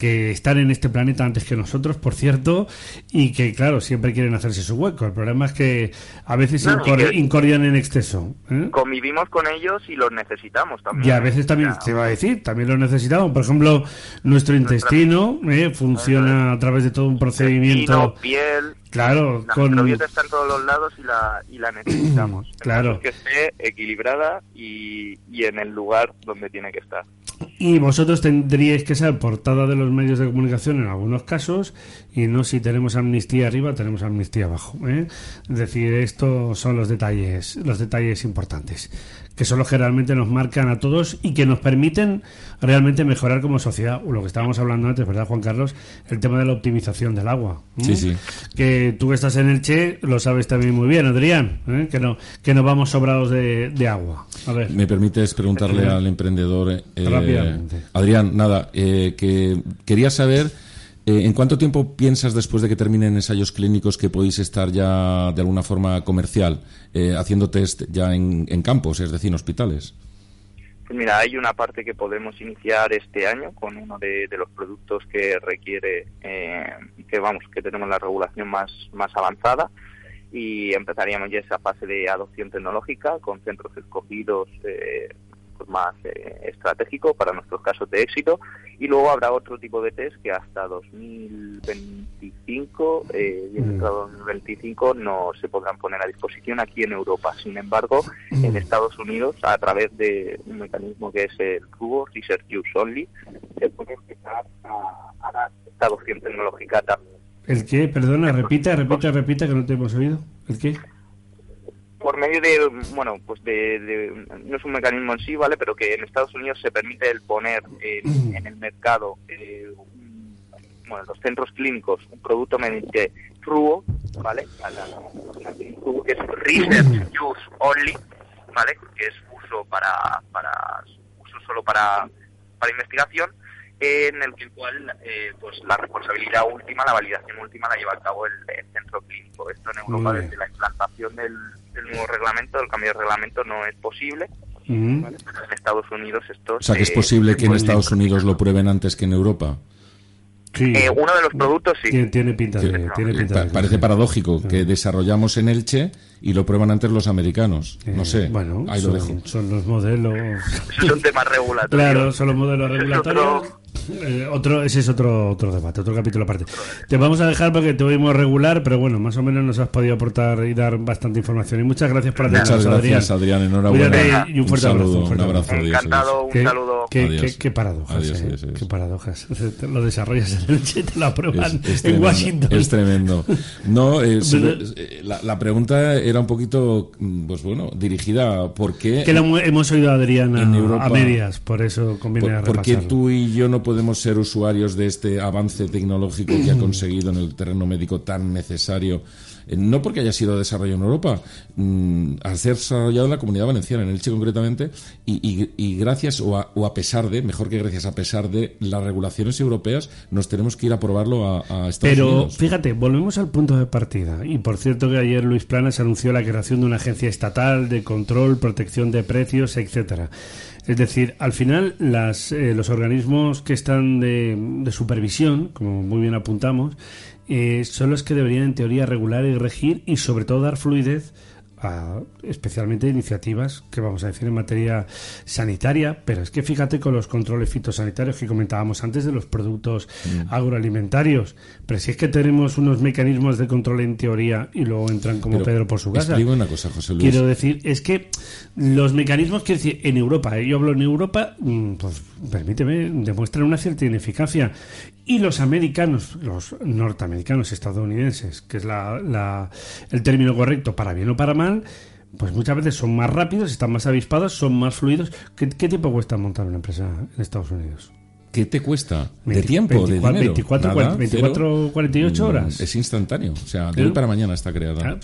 que están en este planeta antes que nosotros, por cierto, y que, claro, siempre quieren hacerse su hueco. El problema es que a veces no, incordian en exceso. ¿eh? Convivimos con ellos y los necesitamos también. Y a veces también, se va a decir, también los necesitamos. Por ejemplo, nuestro intestino ¿eh? funciona a través de todo un procedimiento... piel... Claro, la con... microbiota está en todos los lados y la, y la necesitamos. claro. Que esté equilibrada y, y en el lugar donde tiene que estar. Y vosotros tendríais que ser portada de los medios de comunicación en algunos casos y no si tenemos amnistía arriba, tenemos amnistía abajo. ¿eh? Es decir, estos son los detalles, los detalles importantes que son los que realmente nos marcan a todos y que nos permiten realmente mejorar como sociedad. Lo que estábamos hablando antes, ¿verdad, Juan Carlos? El tema de la optimización del agua. Sí, sí. Que tú que estás en el Che lo sabes también muy bien, Adrián, ¿eh? que no que no vamos sobrados de, agua. A ver. ¿Me permites preguntarle al emprendedor? Eh, Rápidamente. Adrián, nada, eh, que quería saber... Eh, ¿En cuánto tiempo piensas después de que terminen ensayos clínicos que podéis estar ya de alguna forma comercial eh, haciendo test ya en, campos, es decir, en hospitales? Pues mira, hay una parte que podemos iniciar este año con uno de, los productos que requiere, eh, que vamos, que tenemos la regulación más, más avanzada y empezaríamos ya esa fase de adopción tecnológica con centros escogidos más eh, estratégico para nuestros casos de éxito y luego habrá otro tipo de test que hasta 2025 eh, y en 2025 no se podrán poner a disposición aquí en Europa. Sin embargo, en Estados Unidos, a través de un mecanismo que es el RUO, Research Use Only, se puede empezar a, a dar esta adopción tecnológica también. ¿El qué? Perdona, repita, repita, repita, que no te hemos oído. ¿El qué? Por medio de, bueno, pues de, no es un mecanismo en sí, ¿vale? Pero que en Estados Unidos se permite el poner en, el mercado, eh, bueno, los centros clínicos, un producto mediante RUO, ¿vale? que es Research Use Only, ¿vale? Que es uso para, para uso solo para, para investigación en el cual eh, pues la responsabilidad última, la validación última la lleva a cabo el, centro clínico. Esto en Europa desde la implantación del, nuevo reglamento, del cambio de reglamento no es posible. En Estados Unidos esto... O sea, que es posible que en Estados Unidos lo prueben antes que en Europa. Eh, uno de los productos sí. Tiene, pinta de, Parece paradójico que desarrollamos en Elche y lo prueban antes los americanos. no sé. Bueno, ahí lo dejo. Son los modelos. Son temas regulatorios. Claro, son los modelos regulatorios. Eh, otro, ese es otro, otro debate, otro capítulo aparte. Te vamos a dejar porque te oímos regular, pero bueno, más o menos nos has podido aportar y dar bastante información. Y muchas gracias por atendernos, Muchas gracias, Adrián. Enhorabuena. y un fuerte abrazo. Un, abrazo. Encantado, un saludo. Qué, qué, paradojas, eh, qué paradojas. Lo desarrollas en el te lo aprueban en Washington. Es tremendo. No, eh, la, la, pregunta era un poquito, pues bueno, dirigida ¿por qué? Que lo hemos oído a Adrián a, medias, por eso conviene por, ¿Por qué tú y yo no podemos podemos ser usuarios de este avance tecnológico que ha conseguido en el terreno médico tan necesario eh, no porque haya sido desarrollado en Europa, mm, al ser desarrollado en la comunidad valenciana, en Elche concretamente, y, gracias o a, pesar de, mejor que gracias, a pesar de las regulaciones europeas, nos tenemos que ir a probarlo a, a Estados Pero, Unidos. Pero fíjate, volvemos al punto de partida. Y por cierto que ayer Luis Planas anunció la creación de una agencia estatal de control, protección de precios, etcétera. Es decir, al final las, eh, los organismos que están de, supervisión, como muy bien apuntamos, eh, son los que deberían en teoría regular y regir y sobre todo dar fluidez a, especialmente iniciativas que vamos a decir en materia sanitaria, pero es que fíjate con los controles fitosanitarios que comentábamos antes de los productos mm. agroalimentarios, pero si es que tenemos unos mecanismos de control en teoría y luego entran como Pedro por su casa. una cosa, José Luis. Quiero decir, es que los mecanismos, quiero decir, en Europa, ¿eh? yo hablo en Europa, mm, pues permíteme, demuestran una cierta ineficacia y los americanos, los norteamericanos, estadounidenses, que es la, el término correcto para bien o para mal, pues muchas veces son más rápidos, están más avispados, son más fluidos. ¿Qué, tiempo cuesta montar una empresa en Estados Unidos? ¿Qué te cuesta? ¿De tiempo? ¿De dinero? 24, 24 48 horas. Es instantáneo. O sea, de hoy para mañana está creada. Ah,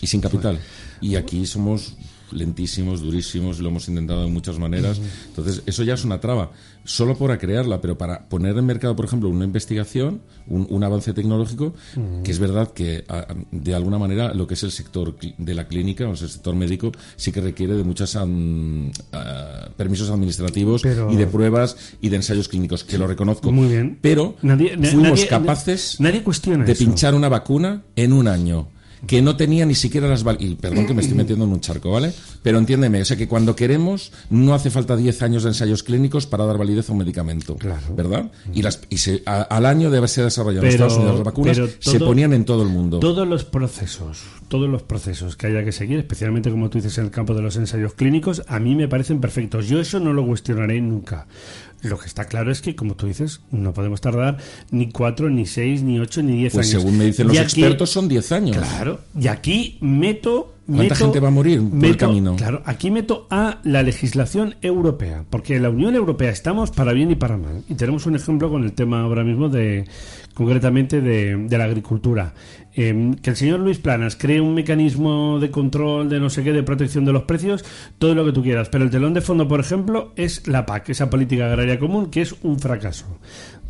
y sin capital. Y aquí somos lentísimos, durísimos, lo hemos intentado de muchas maneras. Entonces, eso ya es una traba, solo para crearla, pero para poner en mercado, por ejemplo, una investigación, un, avance tecnológico, que es verdad que de alguna manera lo que es el sector de la clínica, o sea, el sector médico, sí que requiere de muchos permisos administrativos y de pruebas y de ensayos clínicos, que lo reconozco. Muy bien. Pero fuimos capaces de pinchar una vacuna en un año que no tenía ni siquiera las y perdón que me estoy metiendo en un charco, ¿vale? Pero entiéndeme, o sea que cuando queremos no hace falta 10 años de ensayos clínicos para dar validez a un medicamento, claro. ¿verdad? Y las y se, al año de haberse desarrollado en Estados Unidos las vacunas se ponían en todo el mundo. Todos los procesos, todos los procesos que haya que seguir, especialmente como tú dices en el campo de los ensayos clínicos, a mí me parecen perfectos. Yo eso no lo cuestionaré nunca. Lo que está claro es que, como tú dices, no podemos tardar ni cuatro, ni seis, ni ocho, ni diez pues años. Según me dicen los expertos, son diez años. Claro. Y aquí meto. ¿Cuánta gente va a morir por el camino? Claro, aquí meto a la legislación europea, porque en la Unión Europea estamos para bien y para mal. Y tenemos un ejemplo con el tema ahora mismo de, concretamente de, de la agricultura. Em, que el señor Luis Planas cree un mecanismo de control de no sé qué, de protección de los precios, todo lo que tú quieras. Pero el telón de fondo, por ejemplo, es la PAC, esa política agraria común, que es un fracaso.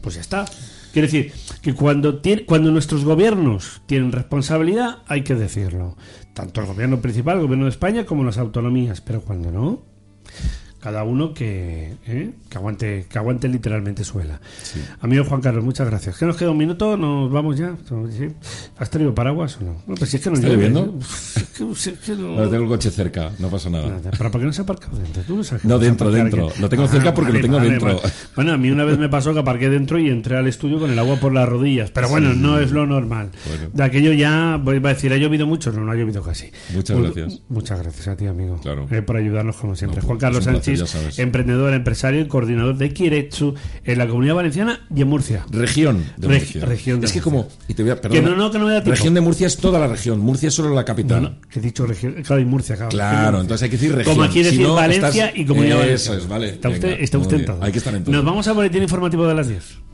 Pues ya está. Quiere decir que cuando, cuando nuestros gobiernos tienen responsabilidad, hay que decirlo. Tanto el gobierno principal, el gobierno de España, como las autonomías. Pero cuando no, cada uno que, ¿eh? que aguante que aguante literalmente suela. Amigo Juan Carlos, muchas gracias. ¿Qué nos queda un minuto? ¿Nos vamos ya? ¿Has traído paraguas o no? no pues si es que no ¿Estás lloviendo? no... tengo el coche cerca, no pasa nada. ¿Pero por qué no se ha aparcado dentro? ¿Tú no, sabes no dentro, dentro. Lo tengo cerca porque lo tengo dentro. Bueno, a mí una vez me pasó que aparqué dentro y entré al estudio con el agua por las rodillas. Pero bueno, no es lo normal. De aquello ya, voy a decir, ¿ha llovido mucho? No, no ha llovido casi. Muchas gracias. Muchas gracias a ti, amigo. Claro. Eh, por ayudarnos como siempre. Juan Carlos Sánchez emprendedor, empresario y coordinador de Kiretsu en la Comunidad Valenciana y en Murcia. Región de Murcia. región es que como... Y te voy a, que no, no, que no me da Región de Murcia es toda la región. Murcia es solo la capital. No, que he dicho región... Claro, y Murcia, claro. Claro, entonces hay que decir región. Como aquí decir Valencia y Comunidad Valenciana. Eso es, vale. Está usted, está usted en todo. Hay que estar en todo. Nos vamos a boletín informativo de las 10.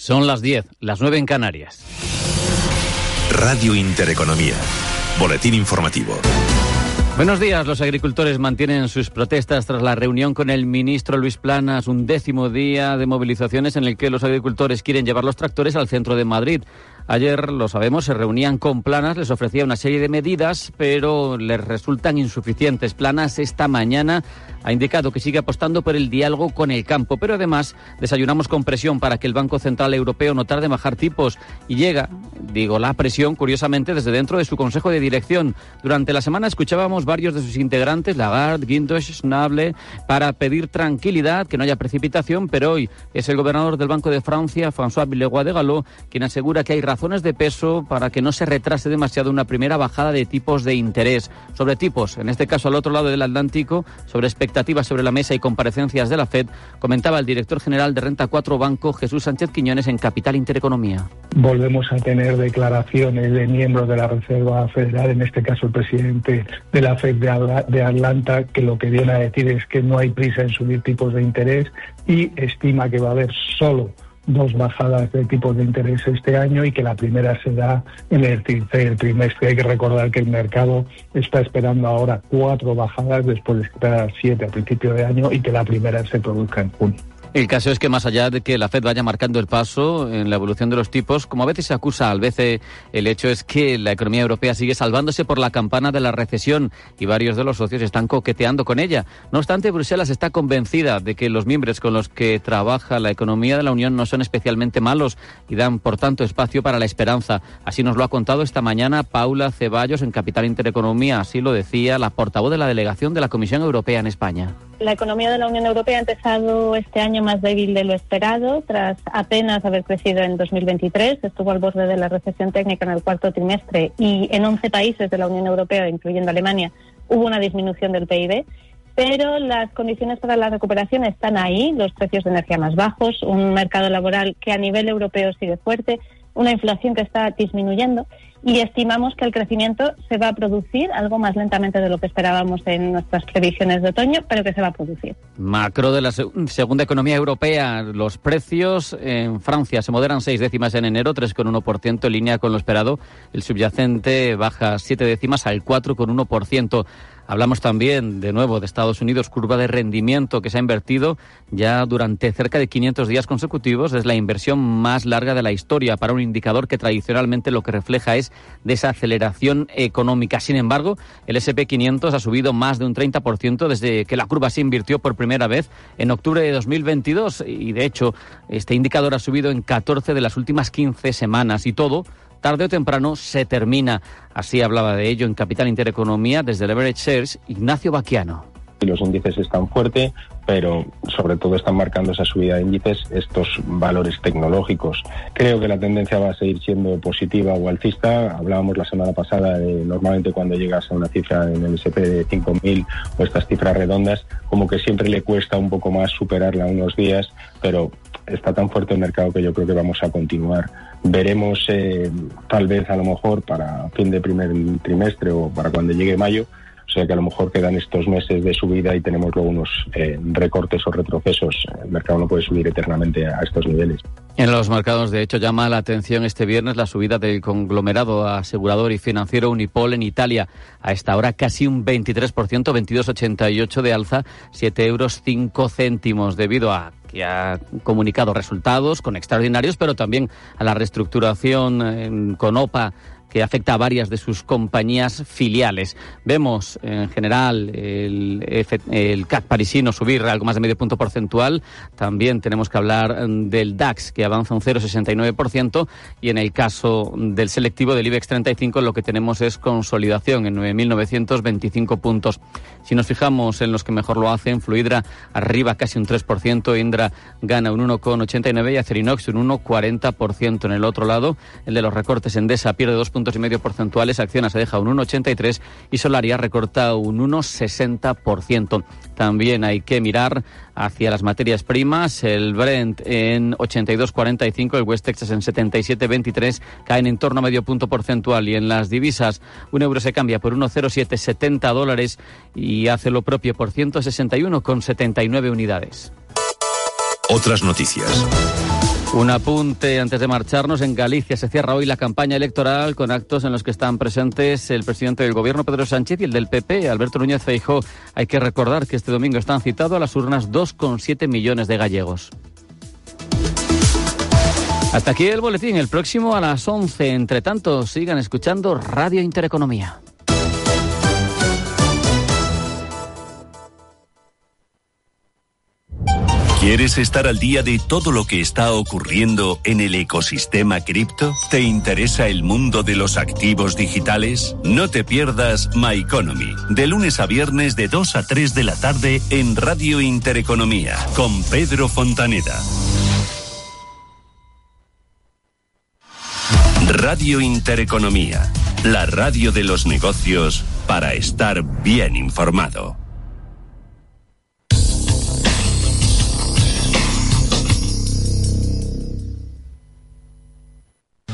Son las 10, las 9 en Canarias. Radio Intereconomía. Boletín informativo. Buenos días. Los agricultores mantienen sus protestas tras la reunión con el ministro Luis Planas, un décimo día de movilizaciones en el que los agricultores quieren llevar los tractores al centro de Madrid. Ayer, lo sabemos, se reunían con Planas, les ofrecía una serie de medidas, pero les resultan insuficientes. Planas esta mañana ha indicado que sigue apostando por el diálogo con el campo, pero además desayunamos con presión para que el Banco Central Europeo no tarde en bajar tipos y llega, digo, la presión, curiosamente, desde dentro de su Consejo de Dirección. Durante la semana escuchábamos varios de sus integrantes, Lagarde, Guindos, Schnable, para pedir tranquilidad, que no haya precipitación, pero hoy es el gobernador del Banco de Francia, François Villeroy de Gallo, quien asegura que hay razones de peso para que no se retrase demasiado una primera bajada de tipos de interés. Sobre tipos, en este caso al otro lado del Atlántico, sobre expectativas expectativas sobre la mesa y comparecencias de la FED, comentaba el director general de Renta 4 Banco, Jesús Sánchez Quiñones, en Capital Intereconomía. Volvemos a tener declaraciones de miembros de la Reserva Federal, en este caso el presidente de la FED de Atlanta, que lo que viene a decir es que no hay prisa en subir tipos de interés y estima que va a haber solo dos bajadas de tipos de interés este año y que la primera se da en el tercer trimestre. Hay que recordar que el mercado está esperando ahora cuatro bajadas después de esperar siete a principio de año y que la primera se produzca en junio. El caso es que más allá de que la Fed vaya marcando el paso en la evolución de los tipos, como a veces se acusa al BCE, el hecho es que la economía europea sigue salvándose por la campana de la recesión y varios de los socios están coqueteando con ella. No obstante, Bruselas está convencida de que los miembros con los que trabaja la economía de la Unión no son especialmente malos y dan, por tanto, espacio para la esperanza. Así nos lo ha contado esta mañana Paula Ceballos en Capital Intereconomía. Así lo decía la portavoz de la delegación de la Comisión Europea en España. La economía de la Unión Europea ha empezado este año más débil de lo esperado, tras apenas haber crecido en 2023. Estuvo al borde de la recesión técnica en el cuarto trimestre y en 11 países de la Unión Europea, incluyendo Alemania, hubo una disminución del PIB. Pero las condiciones para la recuperación están ahí, los precios de energía más bajos, un mercado laboral que a nivel europeo sigue fuerte, una inflación que está disminuyendo y estimamos que el crecimiento se va a producir algo más lentamente de lo que esperábamos en nuestras previsiones de otoño, pero que se va a producir. Macro de la segunda economía europea, los precios en Francia se moderan seis décimas en enero, 3,1% en línea con lo esperado. El subyacente baja siete décimas al 4,1%. Hablamos también, de nuevo, de Estados Unidos, curva de rendimiento que se ha invertido ya durante cerca de 500 días consecutivos. Es la inversión más larga de la historia para un indicador que tradicionalmente lo que refleja es desaceleración económica. Sin embargo, el SP500 ha subido más de un 30% desde que la curva se invirtió por primera vez en octubre de 2022 y, de hecho, este indicador ha subido en 14 de las últimas 15 semanas y todo tarde o temprano se termina. Así hablaba de ello en Capital Intereconomía desde Leverage Shares Ignacio Baquiano. Los índices están fuertes, pero sobre todo están marcando esa subida de índices estos valores tecnológicos. Creo que la tendencia va a seguir siendo positiva o alcista. Hablábamos la semana pasada de normalmente cuando llegas a una cifra en el SP de 5.000 o estas cifras redondas, como que siempre le cuesta un poco más superarla unos días, pero está tan fuerte el mercado que yo creo que vamos a continuar veremos eh, tal vez a lo mejor para fin de primer trimestre o para cuando llegue mayo. O sea que a lo mejor quedan estos meses de subida y tenemos luego unos eh, recortes o retrocesos. El mercado no puede subir eternamente a estos niveles. En los mercados, de hecho, llama la atención este viernes la subida del conglomerado asegurador y financiero Unipol en Italia. A esta hora casi un 23%, 22,88 de alza, 7 euros 5 céntimos, debido a que ha comunicado resultados con extraordinarios, pero también a la reestructuración con OPA que afecta a varias de sus compañías filiales. Vemos en general el, CAC parisino subir algo más de medio punto porcentual. También tenemos que hablar mm, del DAX, que avanza un 0,69%. Y en el caso del selectivo del IBEX 35, lo que tenemos es consolidación en 9.925 puntos. Si nos fijamos en los que mejor lo hacen, Fluidra arriba casi un 3%, Indra gana un 1,89% y Acerinox un 1,40%. En el otro lado, el de los recortes Endesa pierde dos puntos y medio porcentuales, Acciona se deja un 1,83 y Solaria recorta un 1,60%. También hay que mirar hacia las materias primas, el Brent en 82,45, el West Texas en 77,23, caen en torno a medio punto porcentual y en las divisas un euro se cambia por 1,0770 dólares y hace lo propio por 161,79 unidades. Otras noticias. Un apunte antes de marcharnos. En Galicia se cierra hoy la campaña electoral con actos en los que están presentes el presidente del gobierno, Pedro Sánchez, y el del PP, Alberto Núñez Feijó. Hay que recordar que este domingo están citados a las urnas 2,7 millones de gallegos. Hasta aquí el boletín. El próximo a las 11. Entre tanto, sigan escuchando Radio Intereconomía. ¿Quieres estar al día de todo lo que está ocurriendo en el ecosistema cripto? ¿Te interesa el mundo de los activos digitales? No te pierdas My Economy, de lunes a viernes de 2 a 3 de la tarde en Radio Intereconomía, con Pedro Fontaneda. Radio Intereconomía, la radio de los negocios para estar bien informado.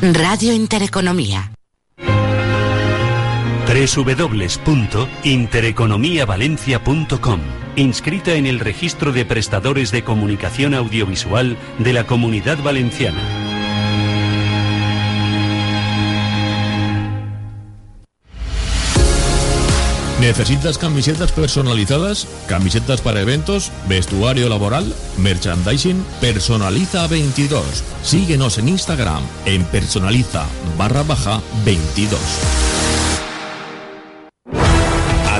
Radio Intereconomía. www.intereconomiavalencia.com Inscrita en el registro de prestadores de comunicación audiovisual de la Comunidad Valenciana. ¿Necesitas camisetas personalizadas? ¿Camisetas para eventos? ¿Vestuario laboral? ¿Merchandising? Personaliza 22. Síguenos en Instagram en personaliza barra baja 22.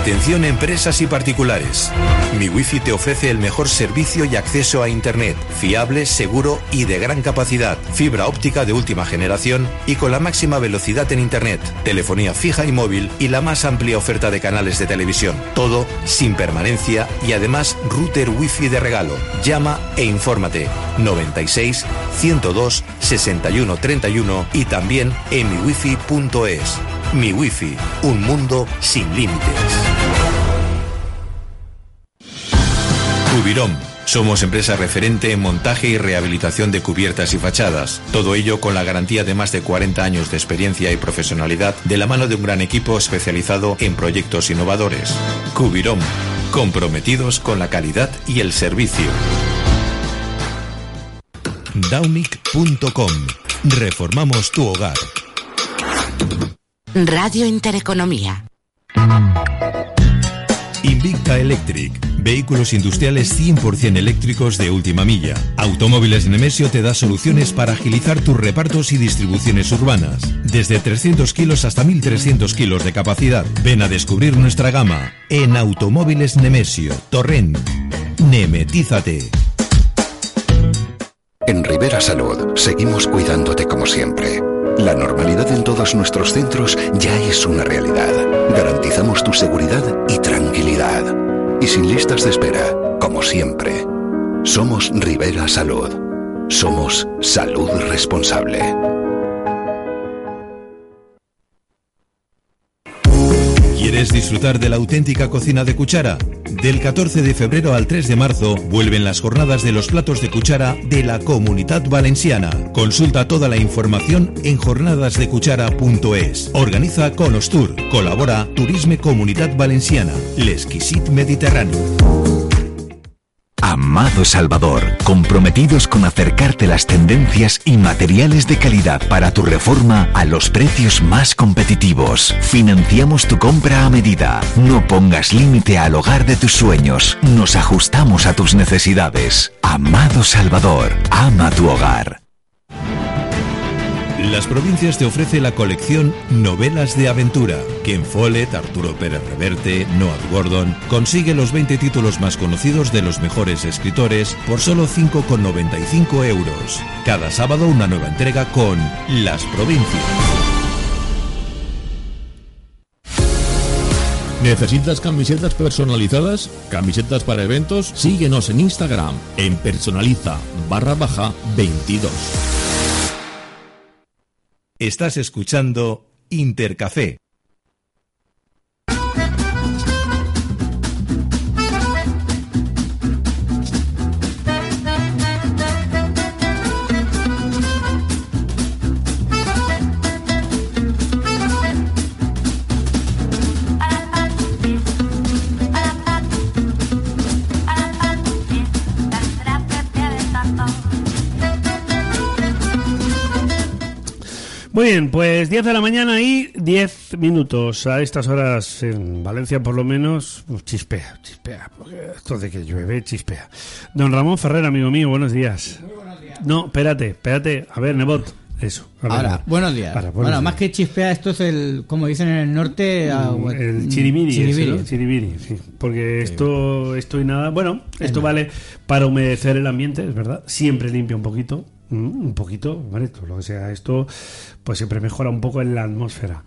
Atención empresas y particulares. Mi Wi-Fi te ofrece el mejor servicio y acceso a Internet, fiable, seguro y de gran capacidad, fibra óptica de última generación y con la máxima velocidad en Internet, telefonía fija y móvil y la más amplia oferta de canales de televisión. Todo sin permanencia y además router Wi-Fi de regalo. Llama e infórmate 96 102 61 31 y también en miwifi.es. Mi Wi-Fi, un mundo sin límites. Cubirón. Somos empresa referente en montaje y rehabilitación de cubiertas y fachadas. Todo ello con la garantía de más de 40 años de experiencia y profesionalidad de la mano de un gran equipo especializado en proyectos innovadores. Cubirón. Comprometidos con la calidad y el servicio. Daunic.com. Reformamos tu hogar. Radio Intereconomía. Invicta Electric. Vehículos industriales 100% eléctricos de última milla. Automóviles Nemesio te da soluciones para agilizar tus repartos y distribuciones urbanas. Desde 300 kilos hasta 1300 kilos de capacidad. Ven a descubrir nuestra gama en Automóviles Nemesio. Torrent. Nemetízate. En Rivera Salud seguimos cuidándote como siempre. La normalidad en todos nuestros centros ya es una realidad. Garantizamos tu seguridad y tranquilidad. Y sin listas de espera, como siempre. Somos Rivera Salud. Somos salud responsable. ¿Quieres disfrutar de la auténtica cocina de cuchara? Del 14 de febrero al 3 de marzo vuelven las jornadas de los platos de cuchara de la Comunidad Valenciana. Consulta toda la información en jornadasdecuchara.es. Organiza Conostur. Colabora Turisme Comunidad Valenciana. L'Exquisit Mediterráneo. Amado Salvador, comprometidos con acercarte las tendencias y materiales de calidad para tu reforma a los precios más competitivos. Financiamos tu compra a medida. No pongas límite al hogar de tus sueños. Nos ajustamos a tus necesidades. Amado Salvador, ama tu hogar. Las provincias te ofrece la colección Novelas de Aventura. Ken Follett, Arturo Pérez Reverte, Noah Gordon consigue los 20 títulos más conocidos de los mejores escritores por solo 5,95 euros. Cada sábado una nueva entrega con Las Provincias. ¿Necesitas camisetas personalizadas? ¿Camisetas para eventos? Síguenos en Instagram en personaliza barra baja 22. Estás escuchando Intercafé. Muy bien, pues 10 de la mañana y 10 minutos. A estas horas en Valencia, por lo menos, pues, chispea, chispea. Porque esto de que llueve, chispea. Don Ramón Ferrer, amigo mío, buenos días. Muy buenos días. No, espérate, espérate. A ver, Nebot. Eso. a ver, Ahora, buenos días. Para, buenos bueno, días. más que chispea, esto es el, como dicen en el norte, ah, El chiribiri, ese, chiribiri. ¿no? Chiribiri, sí. Porque esto, esto y nada. Bueno, esto vale para humedecer el ambiente, es verdad. Siempre limpia un poquito. Mm, Un poquito, hombre, todo lo que sea esto, pues siempre mejora un poco en la atmósfera.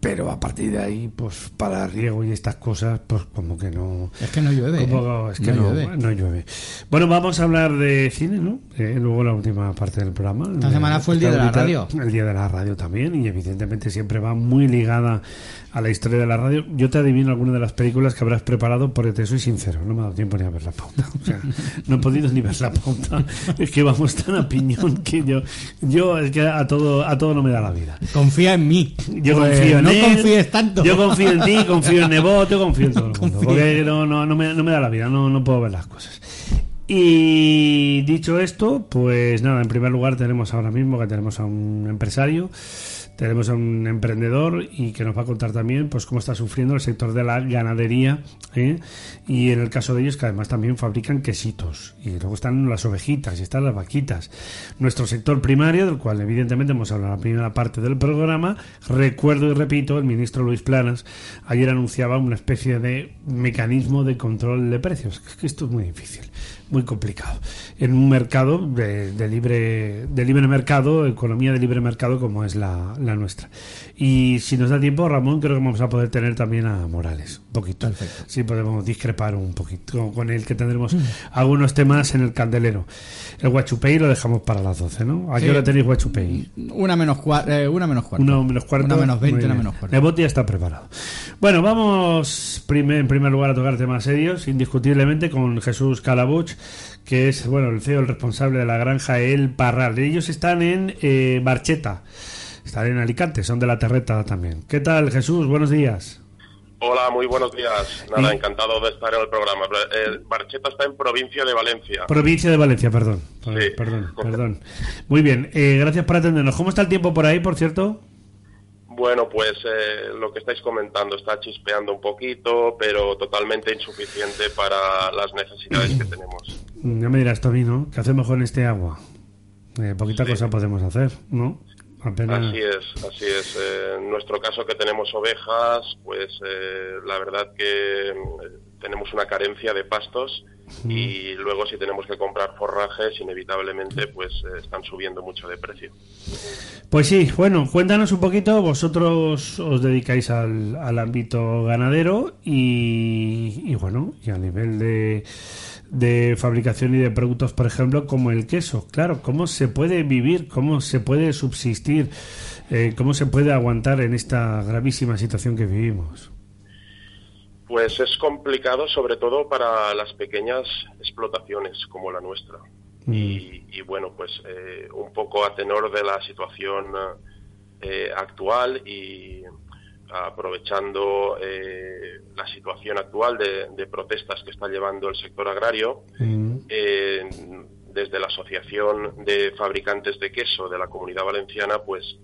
Pero a partir de ahí, pues para riego y estas cosas, pues como que no. Es que no llueve, como- ¿eh? es que No no, llueve. no llueve. Bueno, vamos a hablar de cine, ¿no? Eh, luego la última parte del programa. Esta semana fue el Día de la Radio. El Día de la Radio también, y evidentemente siempre va muy ligada a la historia de la radio. Yo te adivino alguna de las películas que habrás preparado porque te soy sincero, no me ha dado tiempo ni a ver la pauta. O sea, no he podido ni ver la pauta. Es que vamos tan a piñón que yo, yo es que a todo, a todo no me da la vida. Confía en mí. Yo Pues confío en no él, confíes tanto. Yo confío en ti, confío en Nebot, yo confío en todo el mundo. Porque no, no, no, me, no me da la vida, no, no puedo ver las cosas. Y dicho esto, pues nada, en primer lugar tenemos ahora mismo que tenemos a un empresario, tenemos a un emprendedor y que nos va a contar también pues cómo está sufriendo el sector de la ganadería ¿eh? y en el caso de ellos que además también fabrican quesitos y luego están las ovejitas y están las vaquitas. Nuestro sector primario, del cual evidentemente hemos hablado en la primera parte del programa, recuerdo y repito, el ministro Luis Planas ayer anunciaba una especie de mecanismo de control de precios. Que esto es muy difícil muy complicado. En un mercado de, de libre de libre mercado economía de libre mercado como es la, la nuestra y si nos da tiempo Ramón creo que vamos a poder tener también a Morales un poquito si podemos discrepar un poquito con él que tendremos algunos temas en el candelero el Guachupei lo dejamos para las 12 ¿no? ¿a qué Sí. hora tenéis Guachupei? Una menos, eh, una menos cuarto. Una menos cuarto. Una menos veinte, Muy una bien. menos cuarto. Nebot ya está preparado. Bueno, vamos primer- en primer lugar a tocar temas serios, indiscutiblemente, con Jesús Calabuch, que es bueno el CEO, el responsable de la granja El Parral. Ellos están en eh, Barcheta, están en Alicante, son de la Terreta también. ¿Qué tal, Jesús? Buenos días. Hola, muy buenos días. Nada, encantado de estar en el programa. Eh, Barcheta está en provincia de Valencia. Provincia de Valencia, perdón. Perdón, Sí. perdón, perdón. Muy bien, eh, gracias por atendernos. ¿Cómo está el tiempo por ahí, por cierto? Bueno, pues eh, lo que estáis comentando está chispeando un poquito, pero totalmente insuficiente para las necesidades que tenemos. Ya me dirás, Tobino, ¿qué hacemos con este agua? Eh, poquita cosa podemos hacer, ¿no? Apenas... Así es, así es. Eh, en nuestro caso que tenemos ovejas, pues eh, la verdad que mm, tenemos una carencia de pastos y luego si tenemos que comprar forrajes, inevitablemente pues eh, están subiendo mucho de precio. Pues sí, bueno, cuéntanos un poquito, vosotros os dedicáis al, al ámbito ganadero y, y bueno, y a nivel de, de fabricación y de productos, por ejemplo, como el queso. Claro, ¿cómo se puede vivir, cómo se puede subsistir, eh, cómo se puede aguantar en esta gravísima situación que vivimos? Pues es complicado sobre todo para las pequeñas explotaciones como la nuestra. Y, y bueno, pues eh, un poco a tenor de la situación eh, actual y aprovechando eh, la situación actual de, de protestas que está llevando el sector agrario, eh, desde la Asociación de Fabricantes de Queso de la Comunidad Valenciana, pues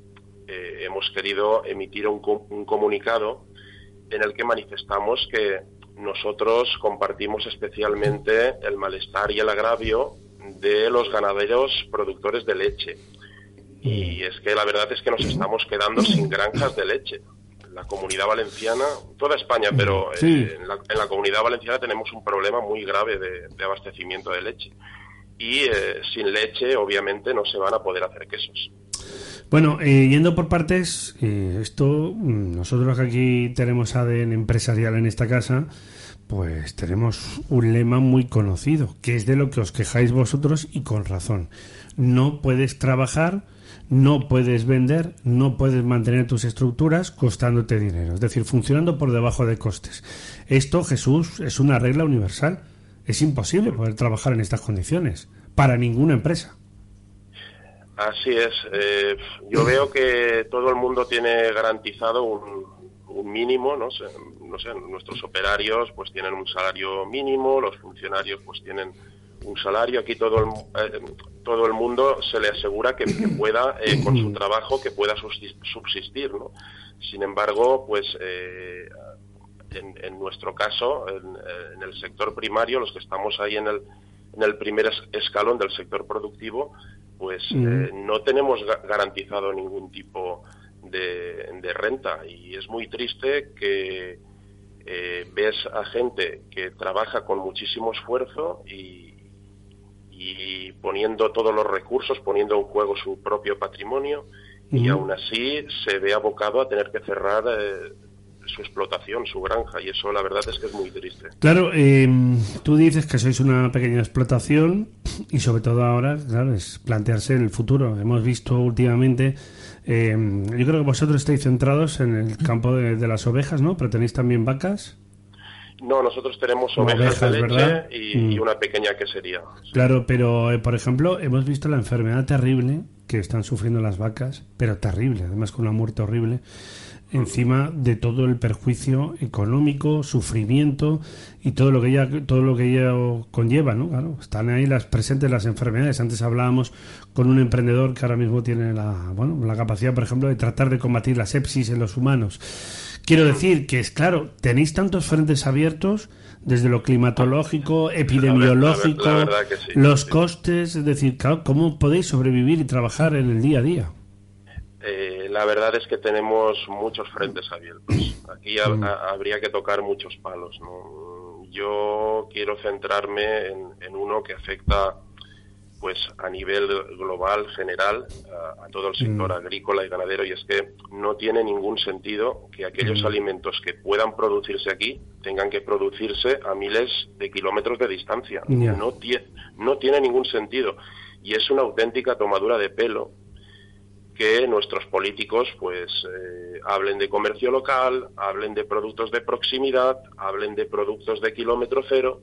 eh, hemos querido emitir un comunicado en el que manifestamos que nosotros compartimos especialmente el malestar y el agravio de los ganaderos productores de leche. Y es que la verdad es que nos estamos quedando sin granjas de leche. La comunidad valenciana, toda España, pero eh, en, la, en la comunidad valenciana tenemos un problema muy grave de, de abastecimiento de leche. Y eh, sin leche, obviamente, no se van a poder hacer quesos. Bueno, eh, yendo por partes, esto, mm, nosotros que aquí tenemos ADN empresarial en esta casa, pues tenemos un lema muy conocido, que es de lo que os quejáis vosotros y con razón. No puedes trabajar, no puedes vender, no puedes mantener tus estructuras costándote dinero, es decir, funcionando por debajo de costes. Esto, Jesús, es una regla universal. Es imposible poder trabajar en estas condiciones para ninguna empresa. Así es. eh, yo veo que todo el mundo tiene garantizado un, mínimo, ¿no? sé, no sé, nuestros operarios pues tienen un salario mínimo, los funcionarios pues tienen un salario. Aquí todo el, eh, todo el mundo se le asegura que, que pueda, eh, con su trabajo, que pueda subsis- subsistir, ¿no? Sin embargo, pues eh, en, en nuestro caso, en, en el sector primario, los que estamos ahí en el, en el primer es- escalón del sector productivo, pues eh, no tenemos ga- garantizado ningún tipo de, de renta y es muy triste que eh, ves a gente que trabaja con muchísimo esfuerzo y, y poniendo todos los recursos, poniendo en juego su propio patrimonio y aún así se ve abocado a tener que cerrar eh, su explotación, su granja, y eso la verdad es que es muy triste. Claro, eh, tú dices que sois una pequeña explotación y sobre todo ahora, claro, es plantearse el futuro. Hemos visto últimamente, eh, yo creo que vosotros estáis centrados en el campo de, de las ovejas, ¿no? Pero tenéis también vacas. No, nosotros tenemos Ovejas, ovejas, de ¿verdad? leche y, y Mm. una pequeña quesería. Claro, pero eh, por ejemplo, hemos visto la enfermedad terrible que están sufriendo las vacas, pero terrible, además con una muerte horrible, encima de todo el perjuicio económico, sufrimiento y todo lo que ella todo lo que ello conlleva, ¿no? Claro, están ahí las presentes las enfermedades. Antes hablábamos con un emprendedor que ahora mismo tiene la, bueno, la capacidad, por ejemplo, de tratar de combatir la sepsis en los humanos. Quiero decir que es claro, tenéis tantos frentes abiertos desde lo climatológico, epidemiológico, la verdad que sí, los sí. costes, es decir, ¿cómo podéis sobrevivir y trabajar en el día a día? Eh, la verdad es que tenemos muchos frentes abiertos. Aquí ha- Mm. ha- habría que tocar muchos palos. ¿no? Yo quiero centrarme en, en uno que afecta pues a nivel global, general, a, a todo el sector Mm. agrícola y ganadero, y es que no tiene ningún sentido que aquellos Mm. alimentos que puedan producirse aquí tengan que producirse a miles de kilómetros de distancia. No, tie- no tiene ningún sentido. Y es una auténtica tomadura de pelo que nuestros políticos pues eh, hablen de comercio local, hablen de productos de proximidad, hablen de productos de kilómetro cero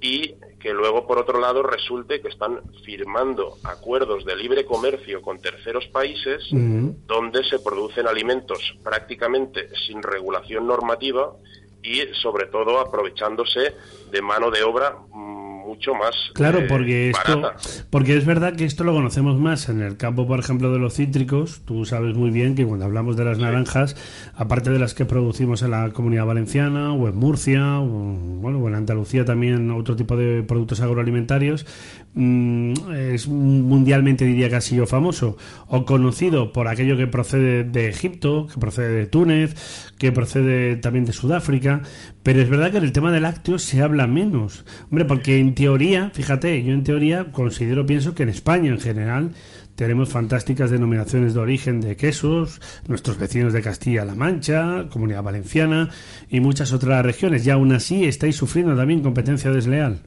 y que luego por otro lado resulte que están firmando acuerdos de libre comercio con terceros países donde se producen alimentos prácticamente sin regulación normativa y sobre todo aprovechándose de mano de obra mucho más Claro, eh, porque esto, barata. porque es verdad que esto lo conocemos más en el campo, por ejemplo, de los cítricos. Tú sabes muy bien que cuando hablamos de las naranjas, aparte de las que producimos en la Comunidad Valenciana o en Murcia, o, bueno, o en Andalucía también otro tipo de productos agroalimentarios, mm, es mundialmente diría casi yo famoso o conocido por aquello que procede de Egipto, que procede de Túnez, que procede también de Sudáfrica, pero es verdad que en el tema de lácteos se habla menos. Hombre, porque en teoría, fíjate, yo en teoría considero, pienso que en España en general tenemos fantásticas denominaciones de origen de quesos, nuestros vecinos de Castilla-La Mancha, Comunidad Valenciana y muchas otras regiones. Y aún así estáis sufriendo también competencia desleal.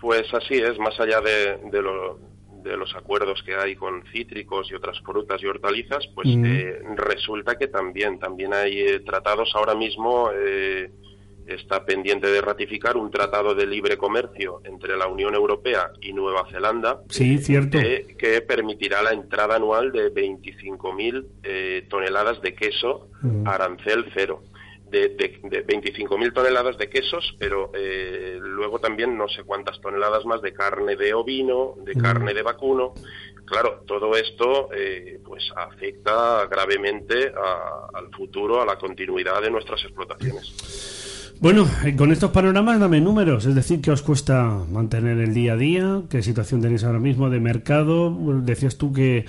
Pues así es, más allá de, de lo- de los acuerdos que hay con cítricos y otras frutas y hortalizas, pues Mm. eh, resulta que también, también hay eh, tratados ahora mismo, eh, está pendiente de ratificar un tratado de libre comercio entre la Unión Europea y Nueva Zelanda, Sí, cierto. que, que permitirá la entrada anual de 25.000 eh, toneladas de queso Mm. arancel cero. De, de, de 25.000 toneladas de quesos, pero eh, luego también no sé cuántas toneladas más de carne de ovino, de Mm. carne de vacuno. Claro, todo esto eh, pues afecta gravemente a- al futuro, a la continuidad de nuestras explotaciones. Bueno, eh, con estos panoramas dame números, es decir, ¿qué os cuesta mantener el día a día? ¿Qué situación tenéis ahora mismo de mercado? Decías tú que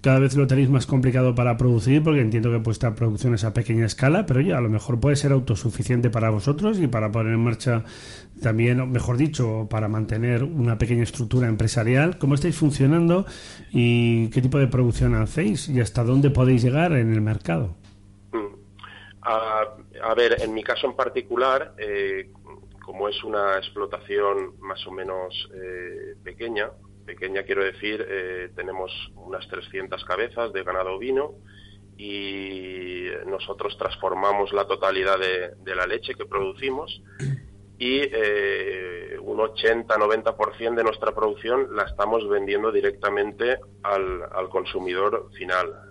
cada vez lo tenéis más complicado para producir, porque entiendo que vuestra producción es a pequeña escala, pero ya a lo mejor puede ser autosuficiente para vosotros y para poner en marcha también, mejor dicho, para mantener una pequeña estructura empresarial. ¿Cómo estáis funcionando y qué tipo de producción hacéis y hasta dónde podéis llegar en el mercado? A, a ver, en mi caso en particular, eh, como es una explotación más o menos eh, pequeña, pequeña quiero decir, eh, tenemos unas 300 cabezas de ganado ovino y nosotros transformamos la totalidad de, la leche que producimos y eh, un 80-90% de nuestra producción la estamos vendiendo directamente al consumidor final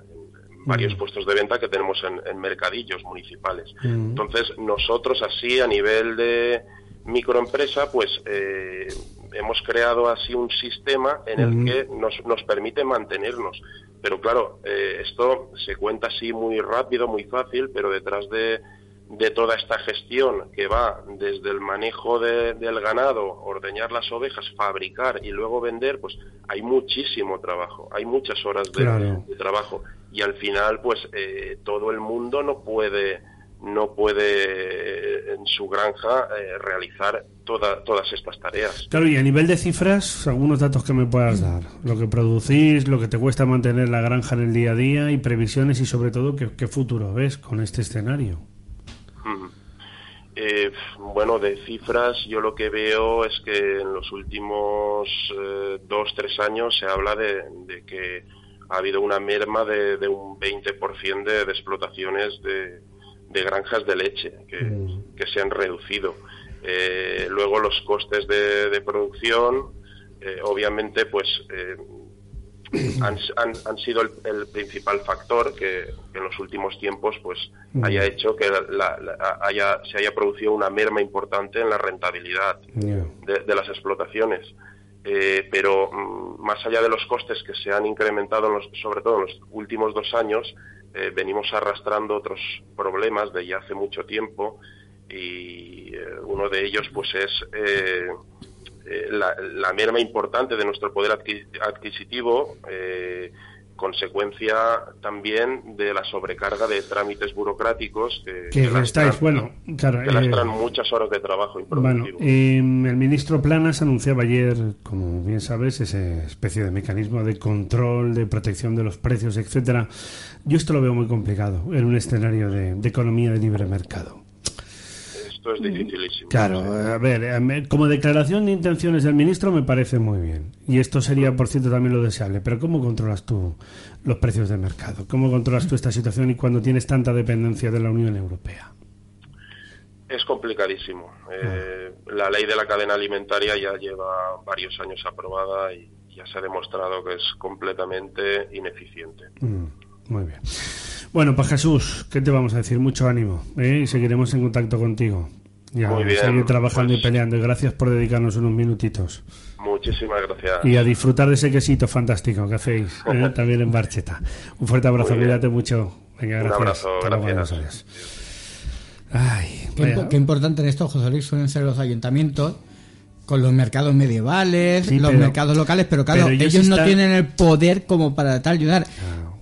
varios puestos de venta que tenemos en, en mercadillos municipales. Mm. Entonces, nosotros así a nivel de microempresa, pues eh, hemos creado así un sistema en el Mm. que nos, nos permite mantenernos. Pero claro, eh, esto se cuenta así muy rápido, muy fácil, pero detrás de, de toda esta gestión que va desde el manejo de- del ganado, ordeñar las ovejas, fabricar y luego vender, pues hay muchísimo trabajo, hay muchas horas de, Claro. de trabajo y al final pues eh, todo el mundo no puede no puede eh, en su granja eh, realizar toda- todas estas tareas. Claro, y a nivel de cifras, algunos datos que me puedas dar. Lo que producís, lo que te cuesta mantener la granja en el día a día y previsiones y sobre todo qué, qué futuro ves con este escenario. Eh, bueno, de cifras, yo lo que veo es que en los últimos eh, dos, tres años se habla de, de que ha habido una merma de, de un 20% de, de explotaciones de, de granjas de leche que, que se han reducido. Eh, luego los costes de, producción, eh, obviamente, pues eh, han, han- han sido el, el principal factor que, que en los últimos tiempos pues Mm. haya hecho que la- la- haya, se haya producido una merma importante en la rentabilidad de las explotaciones. Eh, pero mm, más allá de los costes que se han incrementado, en los- sobre todo en los últimos dos años, eh, venimos arrastrando otros problemas de ya hace mucho tiempo y eh, uno de ellos pues es eh, la, la merma importante de nuestro poder adqui- adquisitivo, consecuencia también de la sobrecarga de trámites burocráticos que, Que lastran- bueno, claro. que eh, muchas horas de trabajo Bueno, eh, el ministro Planas anunciaba ayer, como bien sabes, esa especie de mecanismo de control, de protección de los precios, etcétera. Yo esto lo veo muy complicado en un escenario de, de economía de libre mercado. Esto es dificilísimo. Claro, a ver, a como declaración de intenciones del ministro me parece muy bien. Y esto sería, por cierto, también lo deseable. Pero ¿cómo controlas tú los precios de mercado? ¿Cómo controlas tú esta situación y cuando tienes tanta dependencia de la Unión Europea? Es complicadísimo. Eh, la ley de la cadena alimentaria ya lleva varios años aprobada y ya se ha demostrado que es completamente ineficiente. Mm, muy bien. Bueno, pues Jesús, ¿qué te vamos a decir? Mucho ánimo. ¿eh? Y seguiremos en contacto contigo. Ya, Muy bien, seguir trabajando pues- y peleando. Y gracias por dedicarnos unos minutitos. Muchísimas gracias. Y a disfrutar de ese quesito fantástico que hacéis ¿eh? también en Barcheta. Un fuerte abrazo, cuídate mucho. Venga, Un gracias. abrazo, Hasta luego, gracias. Ay, Qué, qué importante en esto, José Luis, suelen ser los ayuntamientos con los mercados medievales, Sí, los pero- mercados locales, pero claro, pero ellos, ellos no tienen el poder como para tal ayudar.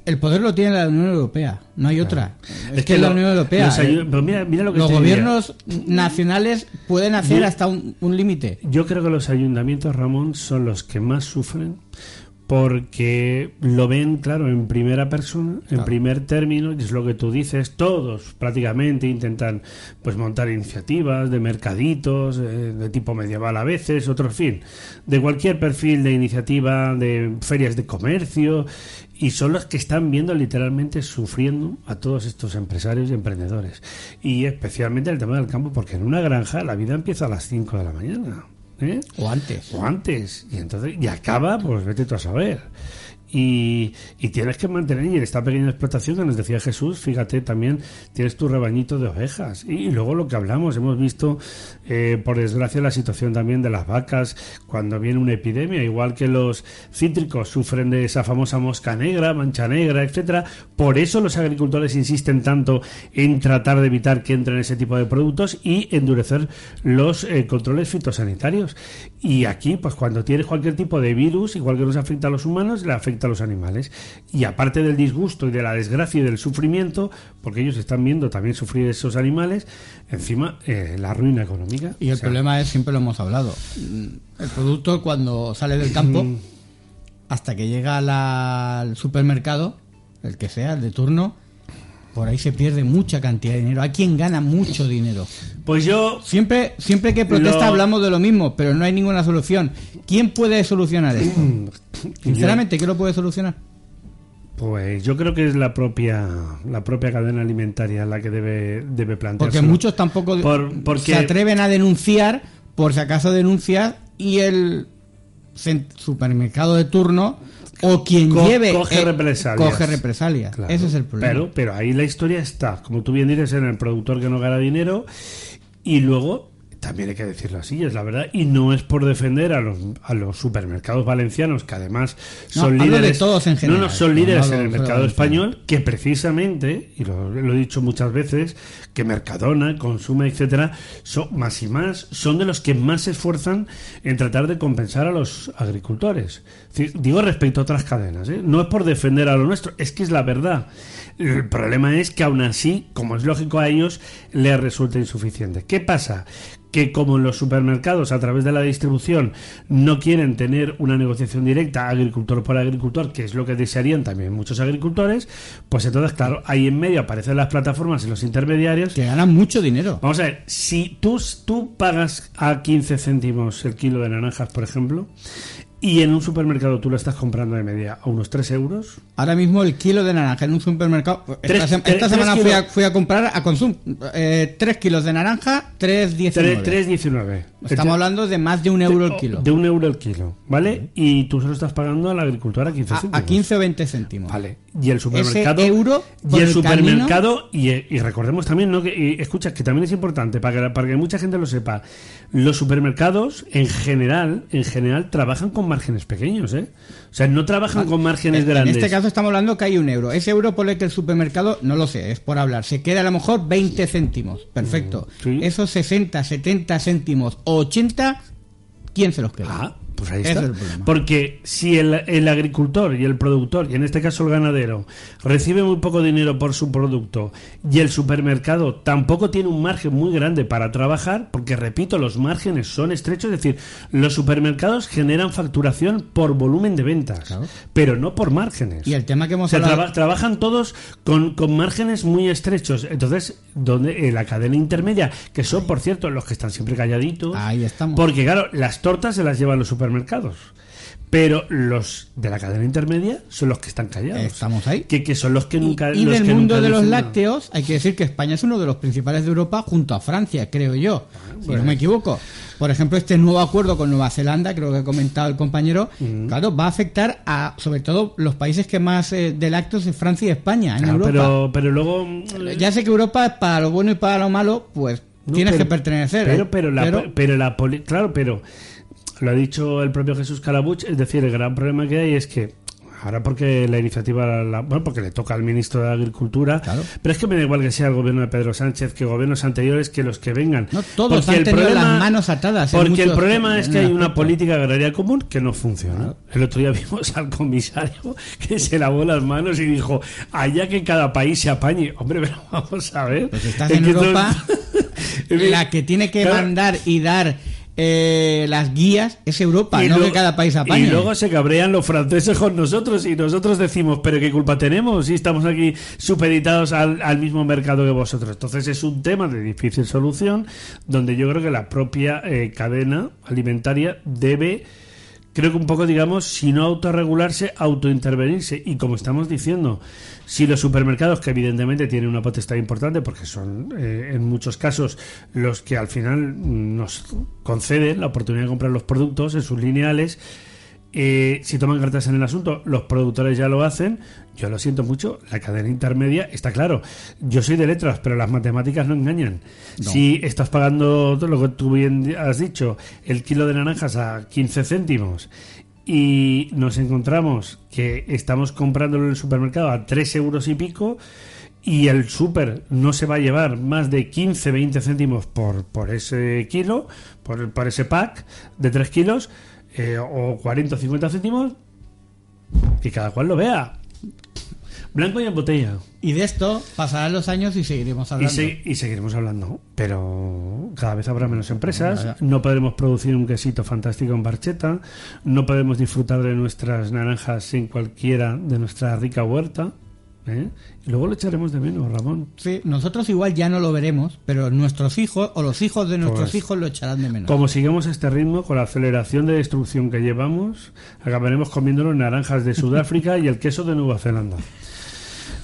El poder lo tiene la Unión Europea, no hay otra. Es, Es que, que la Unión Europea. los eh, ayu- pero mira- mira lo que los diría. gobiernos nacionales pueden hacer Yo- hasta un, un límite. Yo creo que los ayuntamientos, Ramón, son los que más sufren porque lo ven, claro, en primera persona, en primer término, y es lo que tú dices, todos prácticamente intentan pues montar iniciativas de mercaditos, eh, de tipo medieval a veces, otro fin, de cualquier perfil de iniciativa, de ferias de comercio, y son los que están viendo literalmente sufriendo a todos estos empresarios y emprendedores. Y especialmente el tema del campo, porque en una granja la vida empieza a las 5 de la mañana. ¿Eh? O antes. O antes. Y entonces, y acaba, pues vete tú a saber. Y, y tienes que mantener, y en esta pequeña explotación que nos decía Jesús, fíjate, también tienes tu rebañito de ovejas. Y, luego lo que hablamos, hemos visto, eh, por desgracia, la situación también de las vacas cuando viene una epidemia, igual que los cítricos sufren de esa famosa mosca negra, mancha negra, etcétera. Por eso los agricultores insisten tanto en tratar de evitar que entren ese tipo de productos y endurecer los eh, controles fitosanitarios. Y aquí, pues cuando tienes cualquier tipo de virus, igual que nos afecta a los humanos, le afecta a los animales. Y aparte del disgusto y de la desgracia y del sufrimiento, porque ellos están viendo también sufrir esos animales, encima eh, la ruina económica. Y el O sea, problema es, siempre lo hemos hablado, el producto cuando sale del campo hasta que llega la- al supermercado, el que sea, el de turno, por ahí se pierde mucha cantidad de dinero. Hay quien gana mucho dinero. Pues yo... Siempre, siempre que protesta Lo- hablamos de lo mismo, pero no hay ninguna solución. ¿Quién puede solucionar esto? Sinceramente, ¿quién lo puede solucionar? Pues yo creo que es la propia la propia cadena alimentaria la que debe debe plantearse. Porque muchos tampoco Por- porque- se atreven a denunciar, por si acaso denuncias, y el supermercado de turno o quien Co- lleve coge eh, represalias. coge represalias. Claro. Ese es el problema. Pero, pero ahí la historia está, como tú bien dices, en el productor que no gana dinero y luego también hay que decirlo así, es la verdad, y no es por defender a los, a los supermercados valencianos, que además No, son de líderes. todos en no, general, no, son líderes en el mercado español, que precisamente, y lo, lo he dicho muchas veces, que Mercadona, Consume, etcétera, son más y más, son de los que más se esfuerzan en tratar de compensar a los agricultores. Digo respecto a otras cadenas, ¿eh? no es por defender a lo nuestro, es que es la verdad. El problema es que aún así, como es lógico a ellos, les resulta insuficiente. ¿Qué pasa? que como los supermercados a través de la distribución no quieren tener una negociación directa agricultor por agricultor, que es lo que desearían también muchos agricultores, pues entonces, claro, ahí en medio aparecen las plataformas y los intermediarios. Que ganan mucho dinero. Vamos a ver, si tú, tú pagas a 15 céntimos el kilo de naranjas, por ejemplo, y en un supermercado tú lo estás comprando de media a unos 3 euros. Ahora mismo el kilo de naranja en un supermercado. Tres- esta, semana fui a, fui a comprar a Consum. 3 kilos de naranja, 3,19. 3,19. Estamos hablando de más de un euro el kilo. De un euro el kilo, ¿vale? Y tú se lo estás pagando al agricultor a 15 A, céntimos. a 15 o 20 céntimos. Vale. Y el supermercado. Ese euro y el el supermercado. Y, y recordemos también, ¿no? Que, y escucha, que también es importante para que, para que mucha gente lo sepa. Los supermercados, en general, en general, trabajan con márgenes pequeños, ¿eh? O sea, no trabajan con márgenes En- grandes. En este caso estamos hablando que hay un euro. Ese euro por el que el supermercado, no lo sé, es por hablar, se queda a lo mejor 20 céntimos. Perfecto. Mm, Esos 60, 70 céntimos o 80, ¿quién se los queda? Ah, pues ahí Ese está. es el problema. Porque si el, el agricultor y el productor, y en este caso el ganadero, recibe muy poco dinero por su producto y el supermercado tampoco tiene un margen muy grande para trabajar, porque repito, los márgenes son estrechos, es decir, los supermercados generan facturación por volumen de ventas, pero no por márgenes. Y el tema que hemos O sea, hablado- traba- trabajan todos con, con márgenes muy estrechos. Entonces, donde eh, la cadena intermedia, que son, por cierto, los que están siempre calladitos. Ahí estamos. Porque, claro, las tortas se las llevan los supermercados. Pero los de la cadena intermedia son los que están callados. Estamos ahí. Que, que son los que nunca. Y los del mundo de los nada. lácteos, hay que decir que España es uno de los principales de Europa junto a Francia, creo yo, si bueno. no me equivoco. Por ejemplo, este nuevo acuerdo con Nueva Zelanda, creo que ha comentado el compañero, Mm. claro, va a afectar a, sobre todo, los países que más eh, de lácteos es Francia y España, en Claro, Europa. pero, pero luego. Ya sé que Europa es para lo bueno y para lo malo, pues No, tienes pero- que pertenecer. Pero, ¿eh? pero, la, pero, la poli- claro, pero lo ha dicho el propio Jesús Calabuch, es decir, el gran problema que hay es que ahora porque la iniciativa, la- bueno, porque le toca al ministro de Agricultura, pero es que me da igual que sea el gobierno de Pedro Sánchez, que gobiernos anteriores, que los que vengan. todos Porque han las manos atadas Porque el problema es que hay una política agraria común que no funciona. El otro día vimos al comisario que se lavó las manos y dijo, allá que cada país se apañe. Hombre, pero vamos a ver. Pues estás Es en Europa, la que tiene que Claro. mandar y dar eh, las guías es Europa, Y no lo- que cada país apañe. Y luego se cabrean los franceses con nosotros y nosotros decimos, pero ¿qué culpa tenemos si estamos aquí supeditados al, al mismo mercado que vosotros? Entonces es un tema de difícil solución donde yo creo que la propia eh, cadena alimentaria debe, creo que un poco, digamos, si no autorregularse, autointervenirse. Y como estamos diciendo, si los supermercados, que evidentemente tienen una potestad importante, porque son eh, en muchos casos los que al final nos conceden la oportunidad de comprar los productos en sus lineales, eh, si toman cartas en el asunto, los productores ya lo hacen. Yo lo siento mucho, la cadena intermedia está claro. Yo soy de letras, pero las matemáticas no engañan. No. Si estás pagando todo lo que tú bien has dicho, el kilo de naranjas a 15 céntimos y nos encontramos que estamos comprándolo en el supermercado a 3 euros y pico y el súper no se va a llevar más de 15, 20 céntimos por, por ese kilo, por, por ese pack de 3 kilos, eh, o 40 o 50 céntimos, que cada cual lo vea. Blanco y en botella. Y de esto pasarán los años y seguiremos Y, hablando. se- y seguiremos hablando, pero cada vez habrá menos empresas, no podremos producir un quesito fantástico en barcheta, no podemos disfrutar de nuestras naranjas en cualquiera de nuestra rica huerta, ¿eh? luego lo echaremos de menos, Ramón. Sí, nosotros igual ya no lo veremos, pero nuestros hijos o los hijos de nuestros Pues, hijos lo echarán de menos. Como sigamos este ritmo, con la aceleración de destrucción que llevamos, acabaremos comiéndonos naranjas de Sudáfrica y el queso de Nueva Zelanda.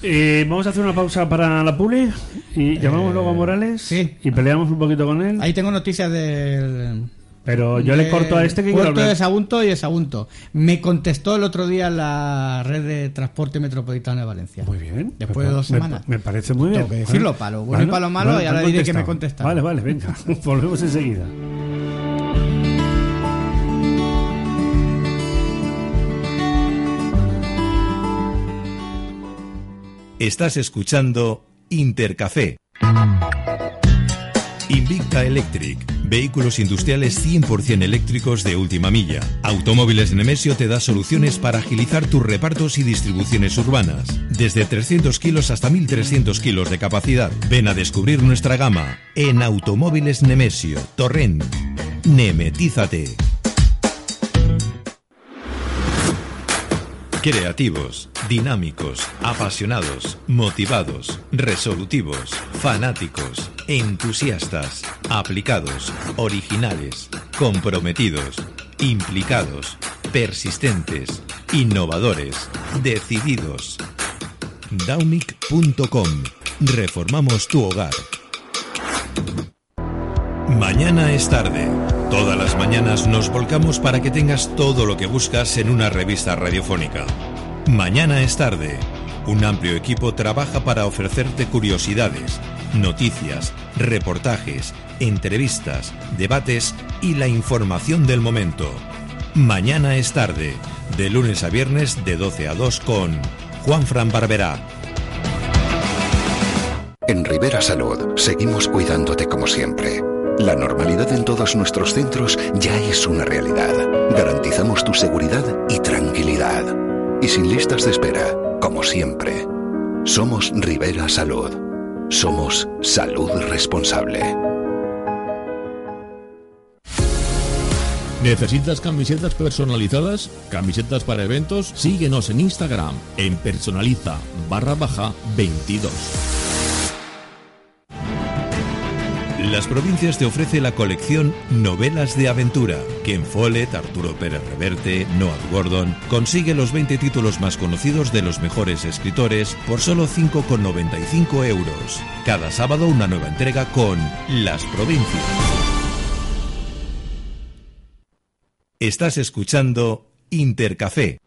Eh, vamos a hacer una pausa para la puli y llamamos luego a Morales y peleamos un poquito con él. Ahí tengo noticias del... Pero yo le corto a este que quiero Puerto hablar. de Sagunto y de Sagunto. Me contestó el otro día la red de transporte metropolitano de Valencia. Muy bien. Después de dos semanas. Me, parece muy bien. Tengo que decirlo, para lo bueno y para lo malo, y te ahora diré que me contestaron. Vale, vale, venga. Volvemos enseguida. Estás escuchando Intercafé. Invicta Electric. Vehículos industriales 100% eléctricos de última milla. Automóviles Nemesio te da soluciones para agilizar tus repartos y distribuciones urbanas. Desde 300 kilos hasta 1300 kilos de capacidad. Ven a descubrir nuestra gama en Automóviles Nemesio, Torrent. Nemetízate. Creativos, dinámicos, apasionados, motivados, resolutivos, fanáticos, entusiastas, aplicados, originales, comprometidos, implicados, persistentes, innovadores, decididos. Daumic.com. Reformamos tu hogar. Mañana es tarde. Todas las mañanas nos volcamos para que tengas todo lo que buscas en una revista radiofónica. Mañana es tarde. Un amplio equipo trabaja para ofrecerte curiosidades, noticias, reportajes, entrevistas, debates y la información del momento. Mañana es tarde. De lunes a viernes de 12 a 2 con Juan Fran Barberá. En Rivera Salud seguimos cuidándote como siempre. La normalidad en todos nuestros centros ya es una realidad. Garantizamos tu seguridad y tranquilidad. Y sin listas de espera, como siempre. Somos Rivera Salud. Somos salud responsable. ¿Necesitas camisetas personalizadas? ¿Camisetas para eventos? Síguenos en Instagram en personaliza barra baja 22. Las provincias te ofrece la colección Novelas de Aventura. Ken Follett, Arturo Pérez Reverte, Noah Gordon consigue los 20 títulos más conocidos de los mejores escritores por solo 5,95 euros. Cada sábado una nueva entrega con Las provincias. Estás escuchando Intercafé.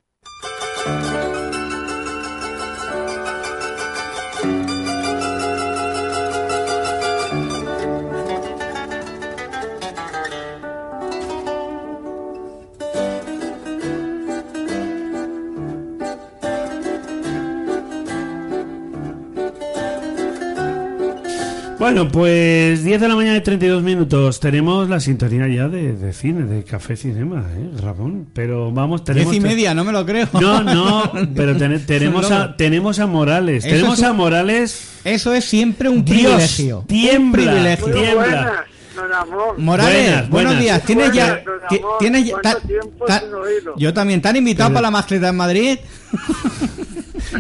Bueno, pues 10 de la mañana y 32 minutos. Tenemos la sintonía ya de, de cine, de Café Cinema, ¿eh, Ramón? Pero vamos, tenemos... Diez y media, no me lo creo. No, no, pero ten- tenemos, a, tenemos a Morales. Eso tenemos un- a Morales. Eso es siempre un Dios, privilegio. tiembla, un privilegio. tiembla. Morales, Buenas, buenos días. ¿Tienes ya, tienes ya- ¿cuánto ta- tiempo ta- sin oírlo? yo también. ¿Te han invitado Pero- para la mascleta en Madrid?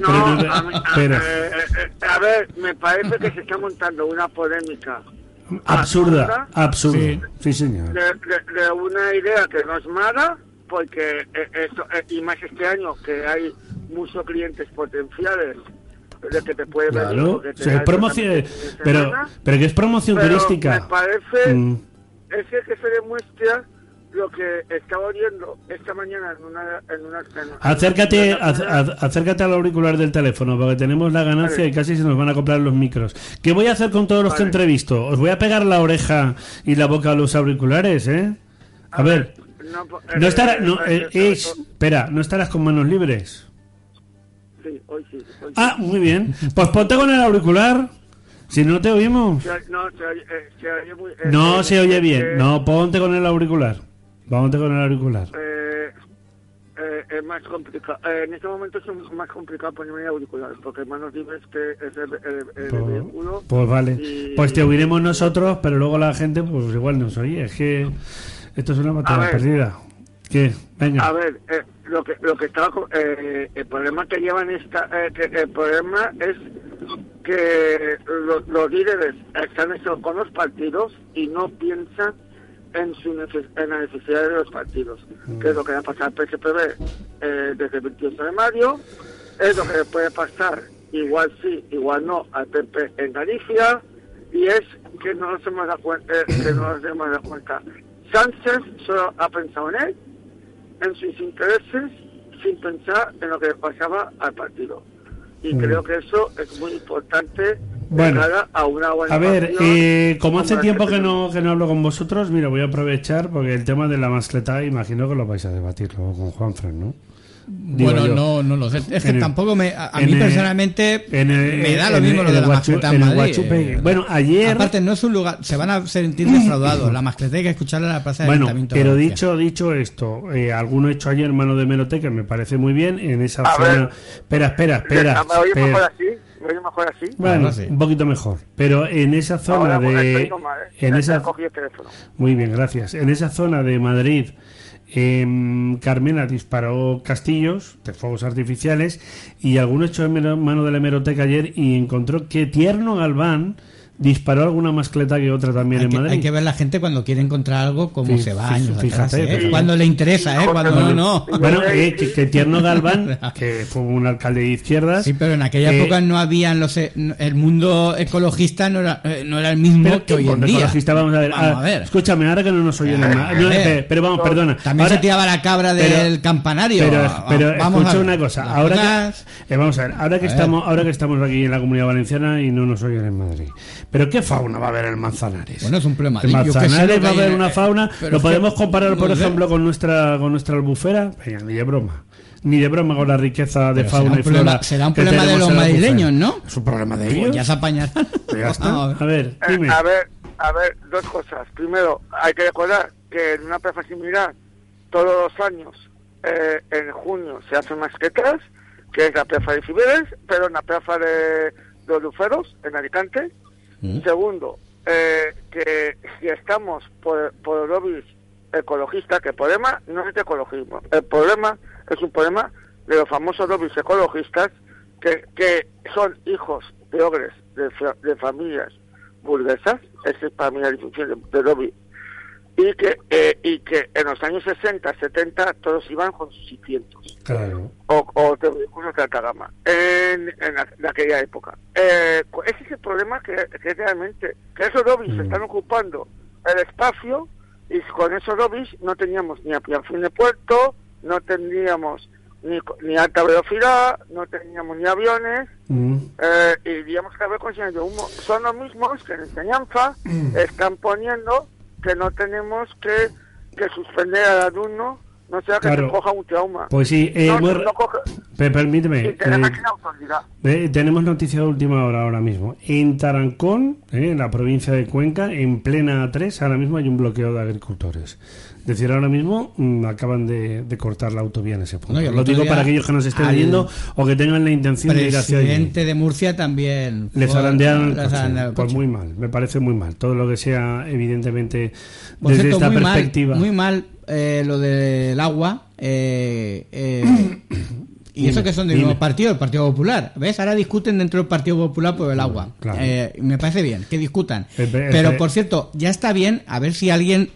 No, Pero- a, mí- a- pero- eh, eh, a ver, me parece que se está montando una polémica Absurda, absurda. Sí, señor. de, de- de una idea que no es mala, porque eh, esto, eh, y más este año que hay muchos clientes potenciales de que te puede venir Claro, te da es promoción, pero, pero que es promoción pero turística. Me parece Mm. es que, que se demuestra lo que estaba oyendo esta mañana en una en una, en- Acércate, en una- acércate al auricular del teléfono porque tenemos la ganancia Vale. y casi se nos van a comprar los micros. ¿Qué voy a hacer con todos los que Vale. entrevisto? Os voy a pegar la oreja y la boca a los auriculares, ¿eh? A ver, no, no eh, no, eh, eh, es- espera, no estarás con manos libres. sí, hoy sí, hoy sí. Ah, muy bien. Pues ponte con el auricular. Si no te oímos. Se- no, se oye, eh, se oye muy- eh, No eh, se oye eh, bien. No, ponte con el auricular. Ponte con el auricular. Eh, eh, es más complicado. Eh, en este momento es más complicado ponerme auriculares porque manos libres que es el, el- el Pues, vehículo. pues vale. y- Pues te oiremos nosotros, pero luego la gente, pues igual nos oye. Es que esto es una batalla perdida. ¿Qué? Venga. A ver, eh, lo que lo que estaba eh, el problema que llevan esta eh, que el problema es que los, los líderes están hechos con los partidos y no piensan en su en la necesidad de los partidos, que es lo que va a pasar al PSPB eh, desde el 28 de mayo, es lo que le puede pasar, igual sí, igual no, al PP en Galicia, y es que no nos hemos dado cuenta, eh, que no nos hemos dado cuenta. Sánchez solo ha pensado en él, en sus intereses, sin pensar en lo que le pasaba al partido. Y Mm. creo que eso es muy importante Bueno. a una buena A ver, eh, como hace tiempo que que no, que no hablo con vosotros, mira, voy a aprovechar porque el tema de la mascleta imagino que lo vais a debatir luego con Juanfran, ¿no? Digo Bueno, yo. no, no lo sé. Es que En tampoco me. A, mí el- personalmente el- me da lo mismo el- lo de la mascleta en Madrid. Eh, Bueno, ayer- Aparte, no es un lugar. Se van a sentir defraudados. La mascleta hay que escucharla en la plaza del Bueno, Ayuntamiento pero dicho dicho esto, eh, alguno hecho ayer mano de meroteca me parece muy bien en esa A zona. ver. Espera, espera, espera. ¿Me oye espera. Bueno, un poquito mejor. Pero en esa zona Ahora, de. estoy mal, ¿eh? En Ya esa, cogí el teléfono. muy bien, gracias. En esa zona de Madrid, em, Carmena disparó castillos de fuegos artificiales y alguno echó en mano de la hemeroteca ayer y encontró que Tierno Galván disparó alguna mascleta que otra también Hay en que, Madrid. hay que ver la gente cuando quiere encontrar algo, cómo se va fí- años fíjate, atrás, ¿eh? fíjate. Cuando le interesa, ¿eh? Cuando no, no. Bueno, eh, que, que Tierno Galván, que fue un alcalde de izquierdas. Sí, pero en aquella eh, época no habían los... e- no- El mundo ecologista no era, eh, no era el mismo que hoy en día. ecologista, vamos a ver. Vamos Ah, a ver. Escúchame, ahora que no nos oyen A más. ver. no, eh, pero vamos, perdona. También Ahora- se tiraba la cabra pero- del campanario. Pero, Va- pero vamos escucha a ver. una cosa. Ahora que, eh, vamos a ver. Ahora que estamos, ahora que estamos aquí en la Comunidad Valenciana y no nos oyen en Madrid. Pero qué fauna va a haber en Manzanares. Bueno, es un problema. En Manzanares va a haber una fauna. pero ¿Lo podemos comparar, por ejemplo, con nuestra con nuestra albufera? Venga, ni de broma. Ni de broma con la riqueza de Pero fauna será un y flora. problema- será un problema de los madrileños, ¿no? Es un problema de Pues ellos. ya se apañarán. Pues ya está. A ver, Eh, a ver, a ver, dos cosas. Primero, hay que recordar que en una plaza similar, todos los años, eh, en junio, se hacen masquetas, que es la plaza de Cibeles, pero en la plaza de los Luferos, en Alicante. Segundo, eh, que si estamos por, por lobbies ecologistas, que el problema no es de ecologismo, el problema es un problema de los famosos lobbies ecologistas que, que son hijos de ogres de, de familias burguesas, esa es para mí la definición de, de lobby, y que, eh, y que en los años 60, 70 todos iban con sus cientos Claro. o, o de vehículos de alta gama en, en, la- en aquella época. Eh, ese es el problema que, que realmente, que esos lobbies Mm. están ocupando el espacio y con esos lobbies no teníamos ni ampliación de puerto, no tendríamos ni, ni alta velocidad, no teníamos ni aviones, Mm. eh, y digamos que haber consignas de humo. Son los mismos que en enseñanza Mm. están poniendo que no tenemos que, que suspender al alumno, no sea que Claro. se coja un trauma. Pues sí, eh, no, muy no ra- coge- Pe- permíteme. tenemos eh. Eh, tenemos noticia de última hora ahora mismo. En Tarancón, eh, en la provincia de Cuenca, en plena A3, ahora mismo hay un bloqueo de agricultores. Decir, ahora mismo mm, acaban de, de cortar la autovía en ese punto. El Lo digo para aquellos que nos estén viendo o que tengan la intención de ir hacia allí. presidente de Murcia también. Le fue- zarandearon el el Pues muy mal, me parece muy mal. Todo lo que sea, evidentemente, Por desde cierto, esta muy perspectiva. Mal, muy mal eh, lo del agua. eh, eh, y Dime, eso que son del dime. mismo partido, el Partido Popular. ¿Ves? Ahora discuten dentro del Partido Popular por el agua. claro. Eh, me parece bien que discutan. Pe- Pero por cierto, ya está bien a ver si alguien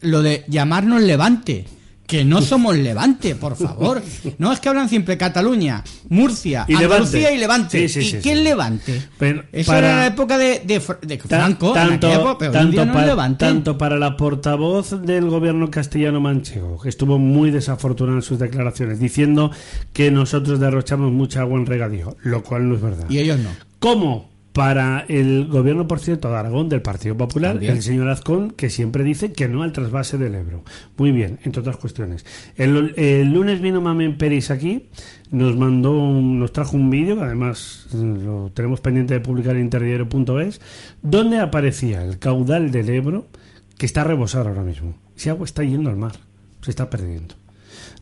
lo de llamarnos Levante. Que no somos Levante, por favor. No es que hablan siempre Cataluña, Murcia, Y Andalucía Levante. y Levante. Sí, sí, ¿Y sí, quién sí. Levante? Pero Eso para- era la época de, Franco. tanto, época, pero tanto no pa- es Levante. tanto para la portavoz del gobierno castellano manchego, que estuvo muy desafortunada en sus declaraciones, diciendo que nosotros derrochamos mucha agua en regadío, lo cual no es verdad. Y ellos no. ¿Cómo? Para el gobierno, por cierto, de Aragón, del Partido Popular, También. el señor Azcón, que siempre dice que no al trasvase del Ebro. Muy bien, entre otras cuestiones. El, el lunes vino Mamen Peris aquí, nos mandó, un- nos trajo un vídeo, que además mm, lo tenemos pendiente de publicar en interdiario.es, donde aparecía el caudal del Ebro, que está a rebosar ahora mismo. Ese agua está yendo al mar, se está perdiendo.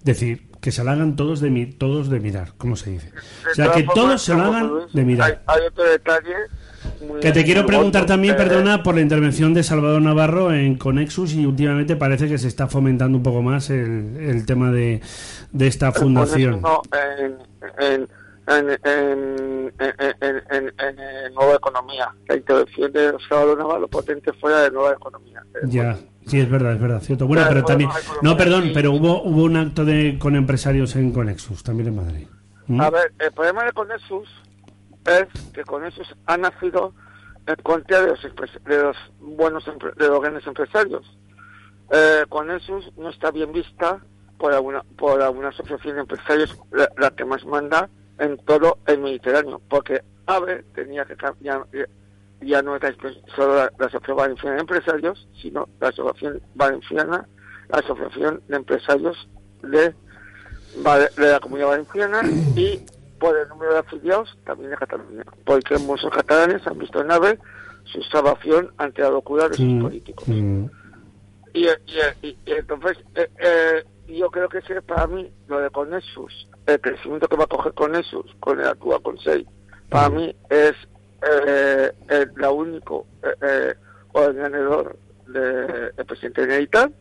Decir, que se lo hagan todos de, mi- todos de mirar, como se dice. O sea, que todos se como hagan de mirar. Hay, hay otro detalle. muy- Que te quiero preguntar también, eh, perdona, por la intervención de Salvador Navarro en Conexus y últimamente parece que se está fomentando un poco más el, el tema de, de esta fundación. No, en, en, en, en, Nueva Economía. La intervención de Salvador Navarro potente fuera de Nueva Economía. Ya, sí, es verdad, es verdad, cierto. Bueno, pero también... No, perdón, pero hubo, hubo un acto de con empresarios en Conexus, también en Madrid. ¿Mm? A ver, el problema de Conexus es que Conexus ha nacido en contra de los, de los buenos de los grandes empresarios. Eh, Conexus no está bien vista por alguna por alguna asociación de empresarios, la, la que más manda en todo el Mediterráneo, porque AVE tenía que cambiar, ya no es solo la, la Asociación Valenciana de Empresarios, sino la Asociación Valenciana, la Asociación de Empresarios de, de la Comunidad Valenciana y por el número de afiliados también de Cataluña, porque muchos catalanes han visto en AVE su salvación ante la locura de sus Mm, políticos. mm. Y, y- y- y entonces, eh, eh, yo creo que ese para mí, lo de Conexus, el crecimiento que va a coger Conexus con el actual Consejo, para mí es eh, el, la único eh, eh, ordenador del presidente de Generalitat.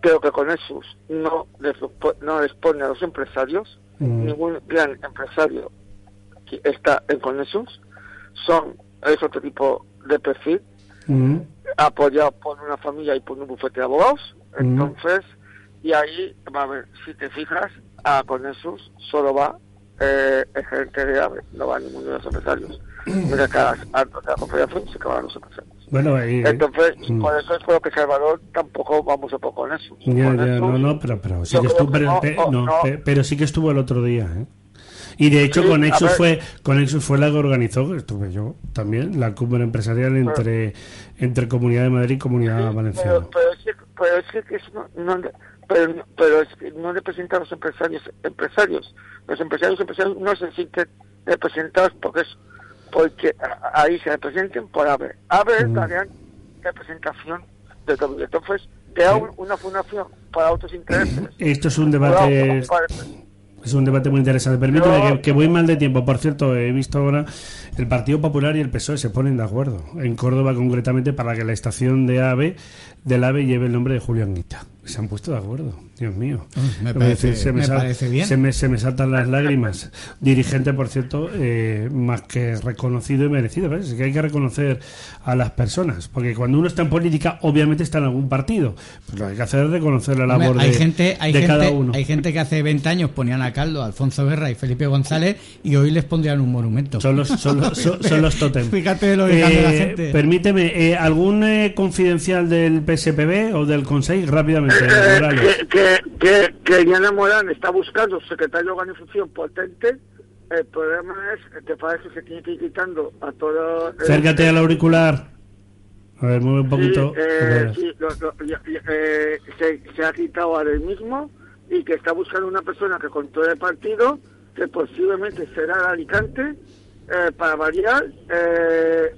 Creo que Conexus no les, no les pone a los empresarios, ningún gran empresario que está en Conexus, son, es otro tipo de perfil, apoyado por una familia y por un bufete de abogados. Entonces, y ahí, va a ver, si te fijas, a Conexus solo va eh, el gerente de AVE, no va ninguno de los empresarios. Mira que a, a, la se acaban los empresarios. Bueno, Entonces, Mm. por eso es por lo que Salvador tampoco vamos a poco con eso. Ya, Con ya, Nexus, no, no, pero, pero sí que estuvo, que pero, no, no, no. pe- pero sí que estuvo el otro día, ¿eh? Y de hecho Sí, con ver. fue con Nexus fue la que organizó, estuve yo también, la cumbre empresarial entre entre Comunidad de Madrid y Comunidad Valenciana. Pero, es que, pero es que, eso no, pero, pero es que no representa a los empresarios empresarios los empresarios empresarios no se sienten representados porque es porque a- ahí se representen por AVE AVE es la gran representación de todo entonces crea un- una fundación para otros intereses Esto es un debate Es un debate muy interesante. Permíteme que, que voy mal de tiempo. Por cierto, he visto ahora el Partido Popular y el PSOE se ponen de acuerdo. En Córdoba, concretamente, para que la estación de AVE, del AVE lleve el nombre de Julio Anguita. Se han puesto de acuerdo. Dios mío. Mm, me parece- decir, me sal- parece bien. Se me, se me saltan las lágrimas. Dirigente, por cierto, eh, más que reconocido y merecido. ¿ves? Es que hay que reconocer a las personas. Porque cuando uno está en política, obviamente está en algún partido. Pero lo que hay que hacer es reconocer la labor Hombre, hay de, gente, hay de gente, cada uno. hay gente que hace 20 años ponían a caldo a Alfonso Guerra y Felipe González y hoy les pondrían un monumento. Son los, son los, son- son los tótem. Fíjate lo que cambia la Eh, gente. Permíteme, eh, ¿algún eh, confidencial del PSPB o del Consejo? Rápidamente, Eh, Morales. que, que, que, que Diana Morán está buscando secretario de organización potente. El problema es que para eso se tiene que ir quitando a todo. el- Acércate al auricular. A ver, mueve un poquito. Sí, eh, A sí, lo- lo- ya- ya, eh, se, se ha quitado ahora mismo y que está buscando una persona que controle el partido, que posiblemente será de Alicante, eh, para variar, eh,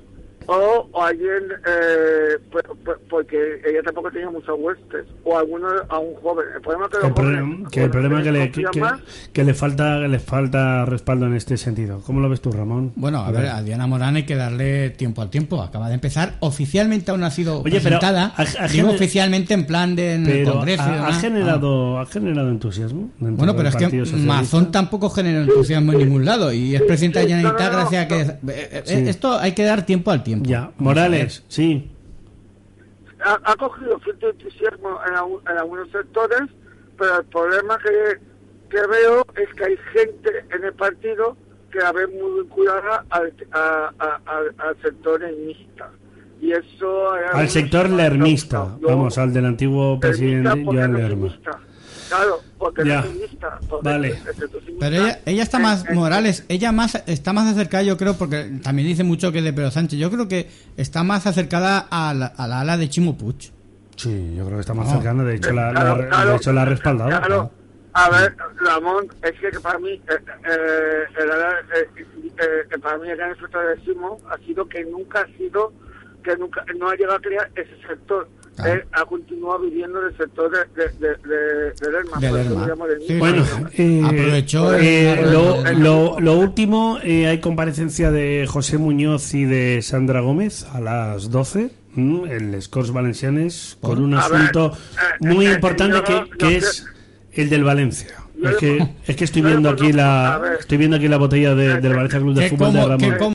o, o alguien, eh, pues- pues- porque ella tampoco tenía muchos huestes, o alguno a un joven. El problema es que El problema, jóvenes, que el problema que le, que, le falta que le falta respaldo en este sentido. ¿Cómo lo ves tú, Ramón? Bueno, a ver, a Diana Morán hay que darle tiempo al tiempo. Acaba de empezar. Oficialmente aún no ha sido Oye, pero presentada. Digo gener- oficialmente en plan de en el Pero Congreso. ha, generado, ha generado entusiasmo. Bueno, pero es que. Mazón tampoco generó entusiasmo en ningún lado y es presidenta de Generalitat gracias a que... eh, eh, Sí. Esto hay que dar tiempo al tiempo. Ya, Morales, sí. ha, ha cogido cierto entusiasmo en, en algunos sectores, pero el problema que, que veo es que hay gente en el partido que la ve muy vinculada al, a- a- al- al sector mixta. Y eso... Al sector lermista. Vamos, al del antiguo presidente Joan Lerma. Claro, porque Ya. no soy Vale. Pero ella, ella está más, Morales, ella más está más acercada, yo creo, porque también dice mucho que es de Pedro Sánchez. Yo creo que está más acercada a la, a la ala de Chimo Puig. Sí, yo creo que está más No. cercana. De hecho, la, la- Claro, claro. de hecho, la ha respaldado. Claro. A ver, Ramón, es que para mí, eh, eh, el, eh, eh, para mí el gran efecto de Simo ha sido que nunca ha sido, que nunca no ha llegado a crear ese sector. Él ha continuado viviendo del sector de, de, de, de, de Lerma, De por eso Lerma. lo llamo de Sí, Bueno, eh, Aprovechó eh, el- lo, el- lo- lo último, eh, hay comparecencia de José Muñoz y de Sandra Gómez a las 12 mm, el Scores Valencianes con un ver, asunto eh, muy eh, importante yo- que, que es el del Valencia. Es que, es que estoy viendo aquí la estoy viendo aquí la botella de- del Valencia Club de Fútbol de Ramón.